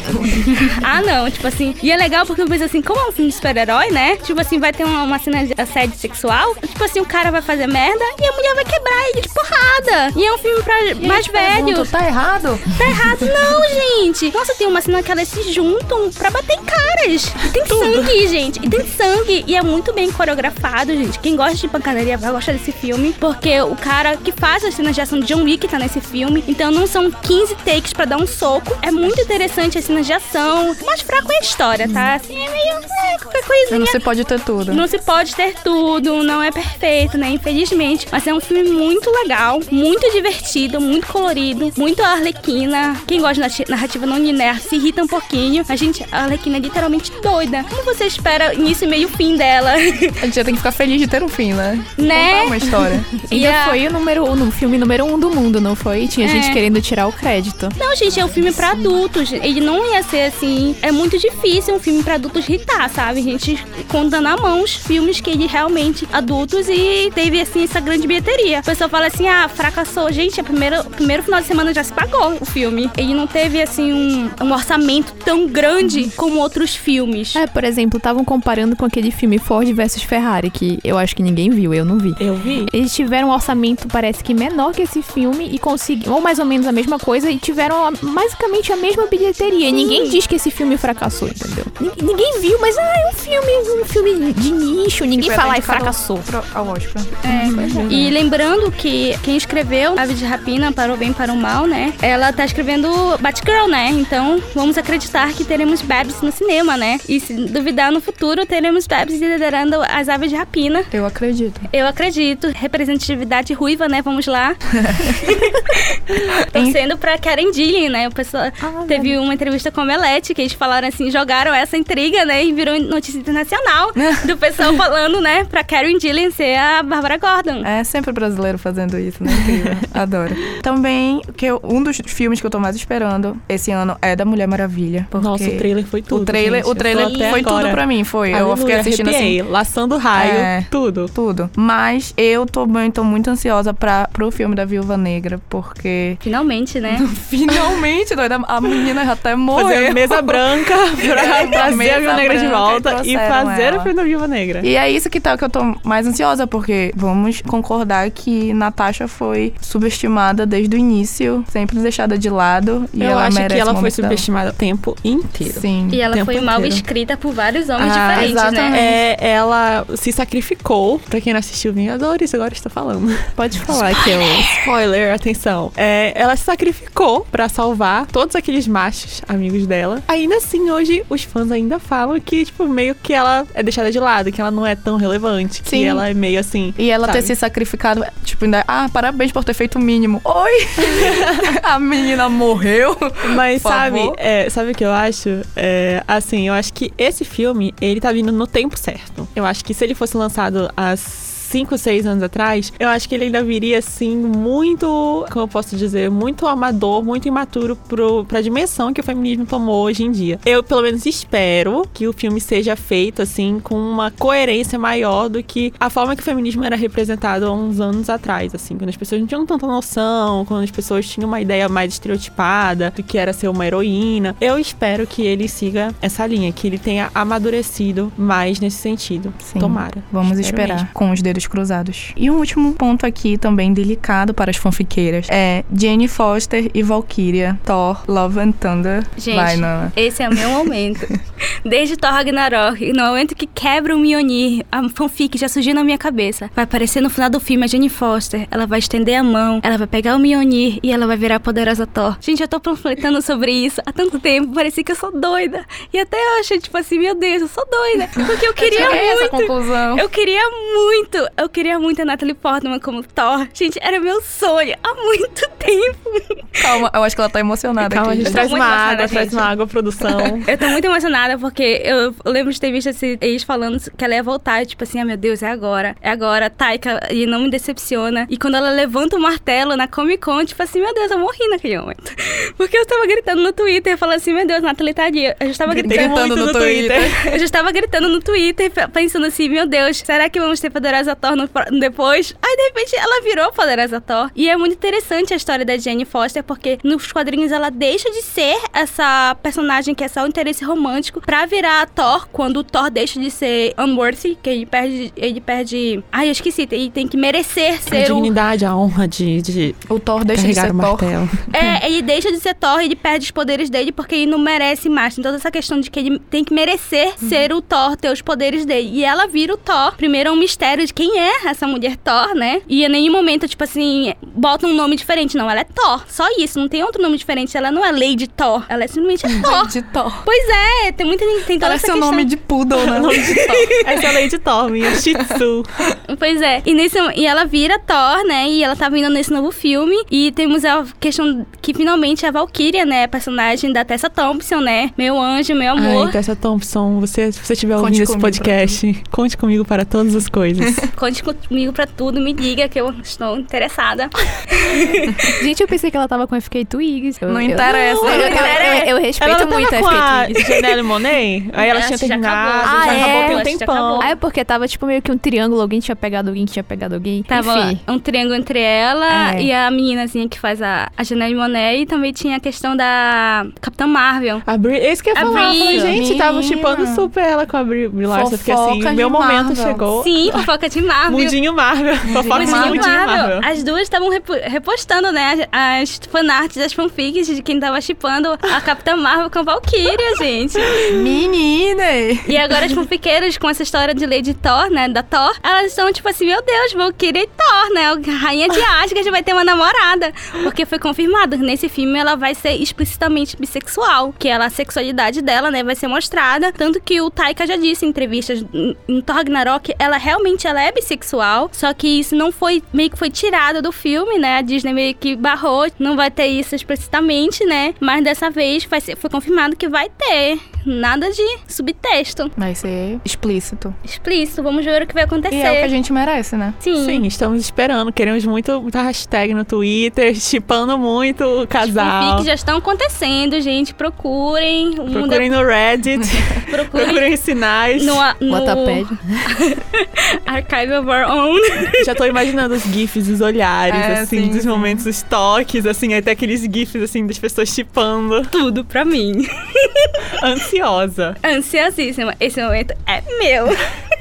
[SPEAKER 4] ah, não. Tipo assim. E é legal porque eu penso assim: como é um filme de super-herói, né? Tipo assim, vai ter uma, uma cena de assédio sexual. Tipo assim, o cara vai fazer merda e a mulher vai quebrar ele de porrada. E é um filme pra mais velho.
[SPEAKER 2] Tá errado?
[SPEAKER 4] Tá errado, não, gente. Nossa, tem uma cena que elas se juntam pra bater em caras. E tem Tudo. sangue, gente. E tem sangue. E é muito bem coreografado, gente. Quem gosta de pancadaria vai gostar desse filme. Porque o cara que faz as cenas de ação de John Wick tá nesse filme. Então não são 15 takes pra dar um soco. É muito interessante as cenas de ação. Mais fraco é a história, tá? Assim, é meio. É, qualquer coisinha.
[SPEAKER 2] Não se pode ter tudo.
[SPEAKER 4] Não se pode ter tudo. Não é perfeito, né? Infelizmente. Mas é um filme muito legal, muito divertido, muito colorido, muito arlequina. Quem gosta de narrativa não linear se irrita um pouquinho. A gente, a Arlequina é literalmente doida. Como você espera início, meio fim dela?
[SPEAKER 2] A gente já tem que ficar feliz de ter um fim, né?
[SPEAKER 4] Né?
[SPEAKER 2] Contar uma história.
[SPEAKER 5] Yeah. foi o número um, no filme número um do mundo, não foi? Tinha é. gente querendo tirar o crédito.
[SPEAKER 4] Não, gente, é um filme pra adultos. Ele não ia ser assim. É muito difícil um filme pra adultos irritar, sabe? A gente conta na mão os filmes que ele realmente adultos e teve assim essa grande bilheteria. O pessoal fala assim: ah, fracassou. Gente, o primeiro, primeiro final de semana já se pagou o filme. Ele não teve assim um, um orçamento tão grande como outros filmes.
[SPEAKER 5] É, por exemplo, estavam comparando com aquele filme Ford versus Ferrari, que eu acho que ninguém viu, eu não vi.
[SPEAKER 3] Eu vi.
[SPEAKER 5] Eles tiveram um orçamento, parece que menor que esse filme e conseguiram, ou mais ou menos a mesma coisa, e tiveram basicamente a mesma bilheteria. Sim. Ninguém diz que esse filme fracassou, entendeu? Ninguém viu, mas ah, é um filme, um filme de nicho, ninguém fala e fracassou.
[SPEAKER 2] Ao Oscar.
[SPEAKER 4] É. é. E lembrando que quem escreveu Ave de Rapina, para o bem para o mal, né? Ela tá escrevendo Batgirl, né? Então vamos acreditar que teremos Babs no cinema, né? E se duvidar, no futuro teremos Pepsi liderando as aves de rapina.
[SPEAKER 2] Eu acredito.
[SPEAKER 4] Eu acredito. Representatividade ruiva, né? Vamos lá. Torcendo pra Karen Gillian, né? O pessoal
[SPEAKER 3] Ah,
[SPEAKER 4] teve uma entrevista com a Melete que eles falaram assim, jogaram essa intriga, né? E virou notícia internacional do pessoal falando, né? Pra Karen Gillian ser a Bárbara Gordon.
[SPEAKER 2] É sempre brasileiro fazendo isso, né? Incrível. Adoro. Também, que eu- um dos filmes que eu tô mais esperando esse ano é da Mulher Maravilha.
[SPEAKER 3] Nossa, o trailer foi tudo.
[SPEAKER 2] o trailer,
[SPEAKER 3] gente.
[SPEAKER 2] o trailer foi
[SPEAKER 3] agora.
[SPEAKER 2] tudo pra mim, foi. eu fiquei assistindo
[SPEAKER 3] arrepiei,
[SPEAKER 2] assim.
[SPEAKER 3] laçando raio,
[SPEAKER 2] É.
[SPEAKER 3] tudo.
[SPEAKER 2] Tudo. Mas eu tô, bem- tô muito ansiosa pra, pro filme da Viúva Negra, porque
[SPEAKER 4] Finalmente, né?
[SPEAKER 2] finalmente, doida, a menina já até
[SPEAKER 3] Fazer
[SPEAKER 2] morreu.
[SPEAKER 3] a mesa branca pra
[SPEAKER 2] É,
[SPEAKER 3] trazer a Viúva Negra de volta
[SPEAKER 2] e
[SPEAKER 3] fazer
[SPEAKER 2] ela.
[SPEAKER 3] o filme da Viúva Negra.
[SPEAKER 2] E é isso que tá que eu tô mais ansiosa, porque vamos concordar que Natasha foi subestimada desde o início, sempre deixada de lado. E
[SPEAKER 3] eu
[SPEAKER 2] ela
[SPEAKER 3] acho
[SPEAKER 2] merece
[SPEAKER 3] que ela foi subestimada o tempo inteiro.
[SPEAKER 2] Sim.
[SPEAKER 4] E ela foi mal
[SPEAKER 3] inteiro.
[SPEAKER 4] escrita por vários homens
[SPEAKER 2] Ah,
[SPEAKER 4] diferentes,
[SPEAKER 2] exatamente.
[SPEAKER 4] né?
[SPEAKER 3] É, ela se sacrificou. Pra quem não assistiu Vingadores, agora estou falando.
[SPEAKER 5] Pode falar que eu.
[SPEAKER 3] Spoiler, atenção. É, ela se sacrificou pra salvar todos aqueles machos amigos dela. Ainda assim, hoje os fãs ainda falam que, tipo, meio que ela é deixada de lado, que ela não é tão relevante.
[SPEAKER 2] Sim.
[SPEAKER 3] Que ela é meio assim.
[SPEAKER 2] E ela ter
[SPEAKER 3] sabe?
[SPEAKER 2] se sacrificado, tipo, ainda. Ah, parabéns por ter feito o mínimo. Oi! a menina morreu.
[SPEAKER 3] Mas sabe, é, sabe o que eu acho? É, assim, eu acho que esse filme, ele tá vindo no tempo certo. Eu acho que se ele fosse lançado às 5, 6 anos atrás, eu acho que ele ainda viria, assim, muito, como eu posso dizer, muito amador, muito imaturo pro, pra dimensão que o feminismo tomou hoje em dia. Eu, pelo menos, espero que o filme seja feito, assim, com uma coerência maior do que a forma que o feminismo era representado há uns anos atrás, assim, quando as pessoas não tinham tanta noção, quando as pessoas tinham uma ideia mais estereotipada do que era ser uma heroína. Eu espero que ele siga essa linha, que ele tenha amadurecido mais nesse sentido.
[SPEAKER 2] Sim.
[SPEAKER 3] Tomara.
[SPEAKER 2] Vamos
[SPEAKER 3] Espero
[SPEAKER 2] esperar
[SPEAKER 3] mesmo.
[SPEAKER 2] com os dedos cruzados. E um último ponto aqui, também delicado para as fanfiqueiras, é Jane Foster e Valkyria, Thor, Love and Thunder.
[SPEAKER 4] Gente,
[SPEAKER 2] Vai, Nana.
[SPEAKER 4] esse é o meu momento. Desde Thor Ragnarok, no momento que quebra o Mjolnir, a fanfic já surgiu na minha cabeça. Vai aparecer no final do filme a Jane Foster. Ela vai estender a mão, ela vai pegar o Mjolnir e ela vai virar a poderosa Thor. Gente, eu tô panfletando sobre isso há tanto tempo, parecia que eu sou doida. E até eu achei, tipo assim, meu Deus, eu sou doida. Porque eu queria
[SPEAKER 2] essa
[SPEAKER 4] muito.
[SPEAKER 2] conclusão.
[SPEAKER 4] Eu queria muito, eu queria muito a Natalie Portman como Thor. Gente, era meu sonho há muito tempo.
[SPEAKER 2] Calma, eu acho que ela tá emocionada
[SPEAKER 3] Calma, a
[SPEAKER 2] aqui.
[SPEAKER 3] gente
[SPEAKER 4] tô
[SPEAKER 3] traz uma água, traz
[SPEAKER 4] gente.
[SPEAKER 3] uma água, produção.
[SPEAKER 4] Eu tô muito emocionada porque eu lembro de ter visto esse ex falando que ela ia voltar, e, tipo assim, ah meu Deus, é agora, é agora, Taika, e não me decepciona. E quando ela levanta o martelo na Comic Con, tipo assim, meu Deus, eu morri naquele momento. Porque eu estava gritando no Twitter, falando assim, meu Deus, Nathalie Tadinha. Eu já estava gritando.
[SPEAKER 2] Gritando no
[SPEAKER 3] no
[SPEAKER 2] Twitter.
[SPEAKER 4] Eu já estava gritando no Twitter, pe- pensando assim, meu Deus, será que vamos ter Poderosa Thor no, depois? Aí, de repente, ela virou Poderosa Thor. E é muito interessante a história da Jane Foster, porque nos quadrinhos ela deixa de ser essa personagem que é só um interesse romântico pra virar a Thor, quando o Thor deixa de ser unworthy, que ele perde... Ele perde... Ai, eu esqueci, ele tem que merecer
[SPEAKER 3] A
[SPEAKER 4] ser o...
[SPEAKER 3] dignidade, a honra de, de
[SPEAKER 2] O Thor deixa de ser
[SPEAKER 3] o
[SPEAKER 2] Thor.
[SPEAKER 3] martelo.
[SPEAKER 4] É, ele deixa de ser Thor, ele perde os poderes dele porque ele não merece mais. Tem toda essa questão de que ele tem que merecer ser o Thor, ter os poderes dele. E ela vira o Thor. Primeiro é um mistério de quem é essa mulher Thor, né? E em nenhum momento, tipo assim, bota um nome diferente. Não, ela é Thor. Só isso, não tem outro nome diferente. Ela não é Lady Thor. Ela é simplesmente Thor.
[SPEAKER 2] De Thor.
[SPEAKER 4] Pois é, tem muita tem toda
[SPEAKER 2] Parece
[SPEAKER 4] essa
[SPEAKER 2] o
[SPEAKER 4] questão.
[SPEAKER 2] nome de poodle, né?
[SPEAKER 3] Essa é a Lady Thor, minha Shih Tzu.
[SPEAKER 4] Pois é. E, nesse, e ela vira Thor, né? E ela tá vindo nesse novo filme. E temos a questão que finalmente a Valkyria, né? A personagem da Tessa Thompson, né? Meu anjo, meu amor.
[SPEAKER 3] Ai, Tessa Thompson, você, se você estiver
[SPEAKER 2] Conte
[SPEAKER 3] ouvindo esse podcast, conte comigo para todas as coisas.
[SPEAKER 4] Conte comigo pra tudo, me diga que eu estou interessada.
[SPEAKER 5] Gente, eu pensei que ela tava com FK Twigs. Eu-
[SPEAKER 2] Não
[SPEAKER 5] eu-
[SPEAKER 2] interessa.
[SPEAKER 5] Eu, eu,
[SPEAKER 4] interessa.
[SPEAKER 5] eu- eu respeito
[SPEAKER 3] ela
[SPEAKER 5] muito
[SPEAKER 3] tava
[SPEAKER 5] a
[SPEAKER 3] com a
[SPEAKER 5] FK Twigs.
[SPEAKER 3] Janelle Monet? Aí ela
[SPEAKER 4] Ela
[SPEAKER 3] tinha
[SPEAKER 4] já
[SPEAKER 3] terminado,
[SPEAKER 4] acabou.
[SPEAKER 3] já
[SPEAKER 5] Ah,
[SPEAKER 3] acabou
[SPEAKER 5] é?
[SPEAKER 3] tem um tempão.
[SPEAKER 4] acabou.
[SPEAKER 5] Ah, é porque tava tipo meio que um triângulo, alguém tinha pegado alguém, tinha pegado alguém.
[SPEAKER 4] Tava
[SPEAKER 5] Enfim.
[SPEAKER 4] um triângulo entre ela
[SPEAKER 5] É.
[SPEAKER 4] e a meninazinha que faz a, a Janelle Monet. E também tinha a questão da Capitã Marvel.
[SPEAKER 3] A Brie, esse que eu ia
[SPEAKER 4] A
[SPEAKER 3] falar, eu falei, gente, tava
[SPEAKER 2] menina.
[SPEAKER 3] chipando super ela com a Brie, Larson, porque
[SPEAKER 2] Fofoca
[SPEAKER 3] assim,
[SPEAKER 2] de
[SPEAKER 3] meu momento
[SPEAKER 2] Marvel.
[SPEAKER 3] chegou.
[SPEAKER 4] Sim, fofoca de Marvel.
[SPEAKER 3] Mundinho Marvel. Fofocas do
[SPEAKER 4] Mundinho
[SPEAKER 3] Mundinho
[SPEAKER 4] Marvel.
[SPEAKER 3] Marvel.
[SPEAKER 4] As duas estavam repo- repostando, né, as, as fanarts das fanfics de quem tava shippando a Capitã Marvel com a Valkyria, gente.
[SPEAKER 2] Menina!
[SPEAKER 4] E agora as fanfiqueiras com essa história de Lady Thor, né, da Thor, elas estão tipo assim, meu Deus, Valkyria e Thor, né, rainha de Asgard vai ter uma namorada. Porque foi confirmado que nesse filme ela vai ser explicitamente bissexual, que ela, a sexualidade dela, né, vai ser mostrada. Tanto que o Taika já disse em entrevistas em, em Thor Ragnarok, ela realmente ela é bissexual, só que isso não foi, meio que foi tirado do filme, né, a Disney meio que barrou, não vai ter isso explicitamente, né, mas dessa vez vai ser, foi confirmado que vai ter. Nada de subtexto.
[SPEAKER 2] Vai ser explícito.
[SPEAKER 4] Explícito, vamos ver o que vai acontecer.
[SPEAKER 2] E é o que a gente merece, né?
[SPEAKER 4] Sim.
[SPEAKER 3] Sim, estamos esperando. Queremos muito, muita hashtag no Twitter, chipando muito o casal.
[SPEAKER 4] Fanfics já estão acontecendo, gente. Procurem. O mundo
[SPEAKER 3] Procurem no Reddit.
[SPEAKER 4] Procurem
[SPEAKER 3] procurem sinais.
[SPEAKER 4] no, no. Archive of Our Own.
[SPEAKER 3] Já tô imaginando os gifs, os olhares,
[SPEAKER 2] É,
[SPEAKER 3] assim,
[SPEAKER 2] sim,
[SPEAKER 3] dos
[SPEAKER 2] sim.
[SPEAKER 3] momentos, os toques, assim, até aqueles gifs, assim, das pessoas chipando.
[SPEAKER 4] Tudo pra mim.
[SPEAKER 3] Ansiosa.
[SPEAKER 4] Ansiosíssima. Esse momento é meu.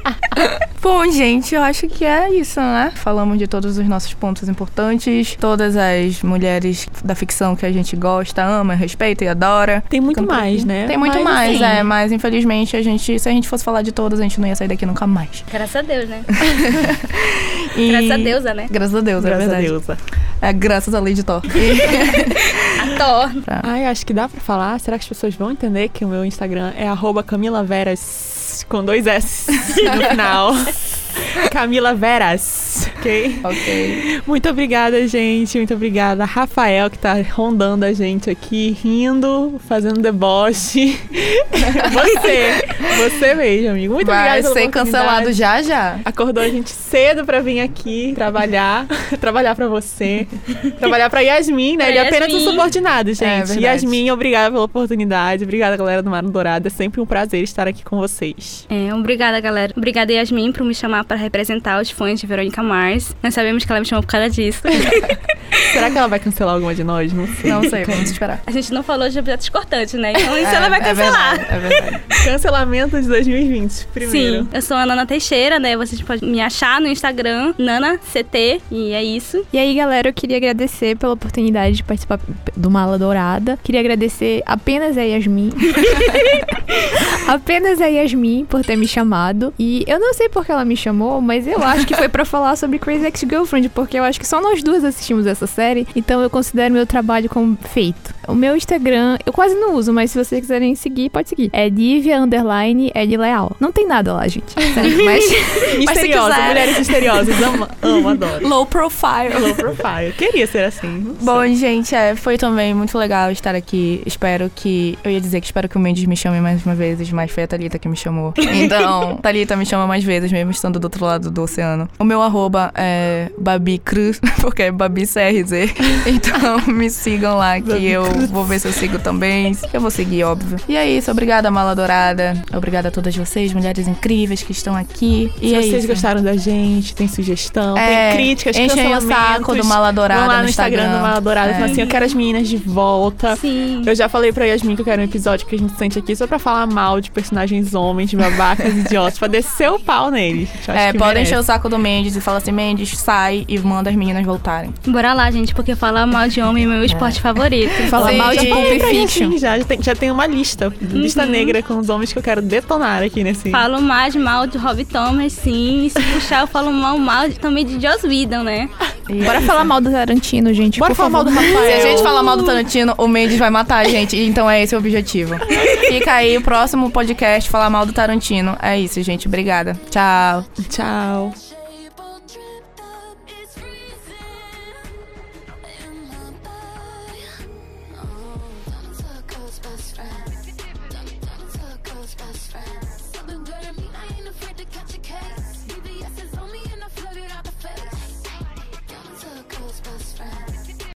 [SPEAKER 2] Bom, gente, eu acho que é isso, né? Falamos de todos os nossos pontos importantes, todas as mulheres da ficção que a gente gosta, ama, respeita e adora.
[SPEAKER 3] Tem muito
[SPEAKER 2] Ficam por
[SPEAKER 3] mais, né?
[SPEAKER 2] Tem muito
[SPEAKER 3] Mas,
[SPEAKER 2] mais,
[SPEAKER 3] assim,
[SPEAKER 2] é, mas infelizmente a gente, se a gente fosse falar de todas, a gente não ia sair daqui nunca mais.
[SPEAKER 4] Graças a Deus, né?
[SPEAKER 2] E-
[SPEAKER 4] Graças a Deusa, né?
[SPEAKER 2] Graças a Deus, é
[SPEAKER 3] Graças a
[SPEAKER 2] verdade.
[SPEAKER 3] Deus.
[SPEAKER 2] É graças a Lady Thor. E-
[SPEAKER 4] A Thor.
[SPEAKER 3] Ai, acho que dá pra falar. Será que as pessoas vão entender que o meu Instagram é arroba Camila Veras com dois S no final? Camila Veras, ok?
[SPEAKER 2] ok.
[SPEAKER 3] Muito obrigada, gente. Muito obrigada. Rafael, que tá rondando a gente aqui, rindo, fazendo deboche. Você, você mesmo, amigo. Muito
[SPEAKER 2] Vai
[SPEAKER 3] obrigada pela
[SPEAKER 2] ser cancelado já já.
[SPEAKER 3] Acordou a gente cedo pra vir aqui trabalhar, trabalhar pra você, trabalhar pra Yasmin, né?
[SPEAKER 4] Pra
[SPEAKER 3] Ele é apenas um
[SPEAKER 4] Yasmin.
[SPEAKER 3] subordinado, gente.
[SPEAKER 2] verdade.
[SPEAKER 3] Yasmin, obrigada pela oportunidade. Obrigada, galera do Mar Dourado. É sempre um prazer estar aqui com vocês.
[SPEAKER 4] É, obrigada, galera. Obrigada, Yasmin, por me chamar pra representar os fãs de Verônica Mars. Nós sabemos que ela me chamou por causa disso.
[SPEAKER 3] Será que ela vai cancelar alguma de nós? Não sei.
[SPEAKER 2] Não sei, vamos esperar.
[SPEAKER 4] A gente não falou de objetos cortantes, né? Então isso
[SPEAKER 2] É,
[SPEAKER 4] ela vai
[SPEAKER 2] é
[SPEAKER 4] cancelar.
[SPEAKER 2] verdade, É verdade.
[SPEAKER 3] Cancelamento de 2020, primeiro.
[SPEAKER 4] Sim, eu sou a Nana Teixeira, né? Vocês podem me achar no Instagram, NanaCT, e é isso.
[SPEAKER 5] E aí, galera, eu queria agradecer pela oportunidade de participar do Mala Dourada. Queria agradecer apenas a Yasmin. apenas a Yasmin por ter me chamado. E eu não sei por que ela me chamou, mas eu acho que foi pra falar sobre Crazy Ex-Girlfriend, porque eu acho que só nós duas assistimos essa série, então eu considero meu trabalho como feito. O meu Instagram, eu quase não uso, mas se vocês quiserem seguir, pode seguir. É Divia Underline Ed Leal. Não tem nada lá, gente. Sério, mas.
[SPEAKER 3] Misteriosa,
[SPEAKER 2] quiser.
[SPEAKER 3] mulheres misteriosas. Amo, amo adoro.
[SPEAKER 2] Low profile.
[SPEAKER 3] Low profile. Queria ser assim. sei.
[SPEAKER 2] Bom, gente, é, foi também muito legal estar aqui. Espero que. Eu ia dizer que espero que o Mendes me chame mais uma vez, mas foi a Thalita que me chamou. Então, Thalita me chama mais vezes, mesmo estando do outro lado do oceano. O meu arroba é Babi Cruz, porque é Babi CRZ. Então me sigam lá que eu vou ver se eu sigo também. Eu vou seguir, óbvio. E é isso, obrigada, Mala Dourada. Obrigada a todas vocês, mulheres incríveis que estão aqui. E
[SPEAKER 3] Se
[SPEAKER 2] é
[SPEAKER 3] vocês
[SPEAKER 2] isso.
[SPEAKER 3] gostaram da gente, tem sugestão,
[SPEAKER 2] É,
[SPEAKER 3] tem críticas,
[SPEAKER 2] enchem o saco do Mala Dourada
[SPEAKER 3] Vão lá no,
[SPEAKER 2] no
[SPEAKER 3] Instagram,
[SPEAKER 2] Instagram.
[SPEAKER 3] do Mala Dourada e
[SPEAKER 2] É.
[SPEAKER 3] falam assim, eu quero as meninas de volta.
[SPEAKER 4] Sim.
[SPEAKER 3] Eu já falei pra Yasmin que eu quero um episódio que a gente sente aqui só pra falar mal de personagens homens, babacas, idiotas, pra descer o pau neles.
[SPEAKER 2] É, podem
[SPEAKER 3] merece.
[SPEAKER 2] encher o saco do Mendes e falar assim, Mendes, sai e manda as meninas voltarem.
[SPEAKER 4] Bora lá, gente, porque falar mal de homem é meu esporte favorito.
[SPEAKER 5] Falar
[SPEAKER 2] Sim,
[SPEAKER 5] mal de Pulp Fiction.
[SPEAKER 3] Já, já tem, já tem uma lista, lista negra com os homens que eu quero detonar aqui nesse...
[SPEAKER 4] Falo mais mal de Rob Thomas, sim. E se puxar, eu falo mal, mal de- também de Joss Whedon, né?
[SPEAKER 5] Bora falar mal do Tarantino, gente.
[SPEAKER 3] Bora
[SPEAKER 5] por
[SPEAKER 3] falar mal
[SPEAKER 5] favor.
[SPEAKER 3] do Rafael.
[SPEAKER 2] Se a gente falar mal do Tarantino, o Mendes vai matar a gente. Então é esse o objetivo. Fica aí, o próximo podcast, falar mal do Tarantino. É isso, gente. Obrigada. Tchau.
[SPEAKER 3] Tchau.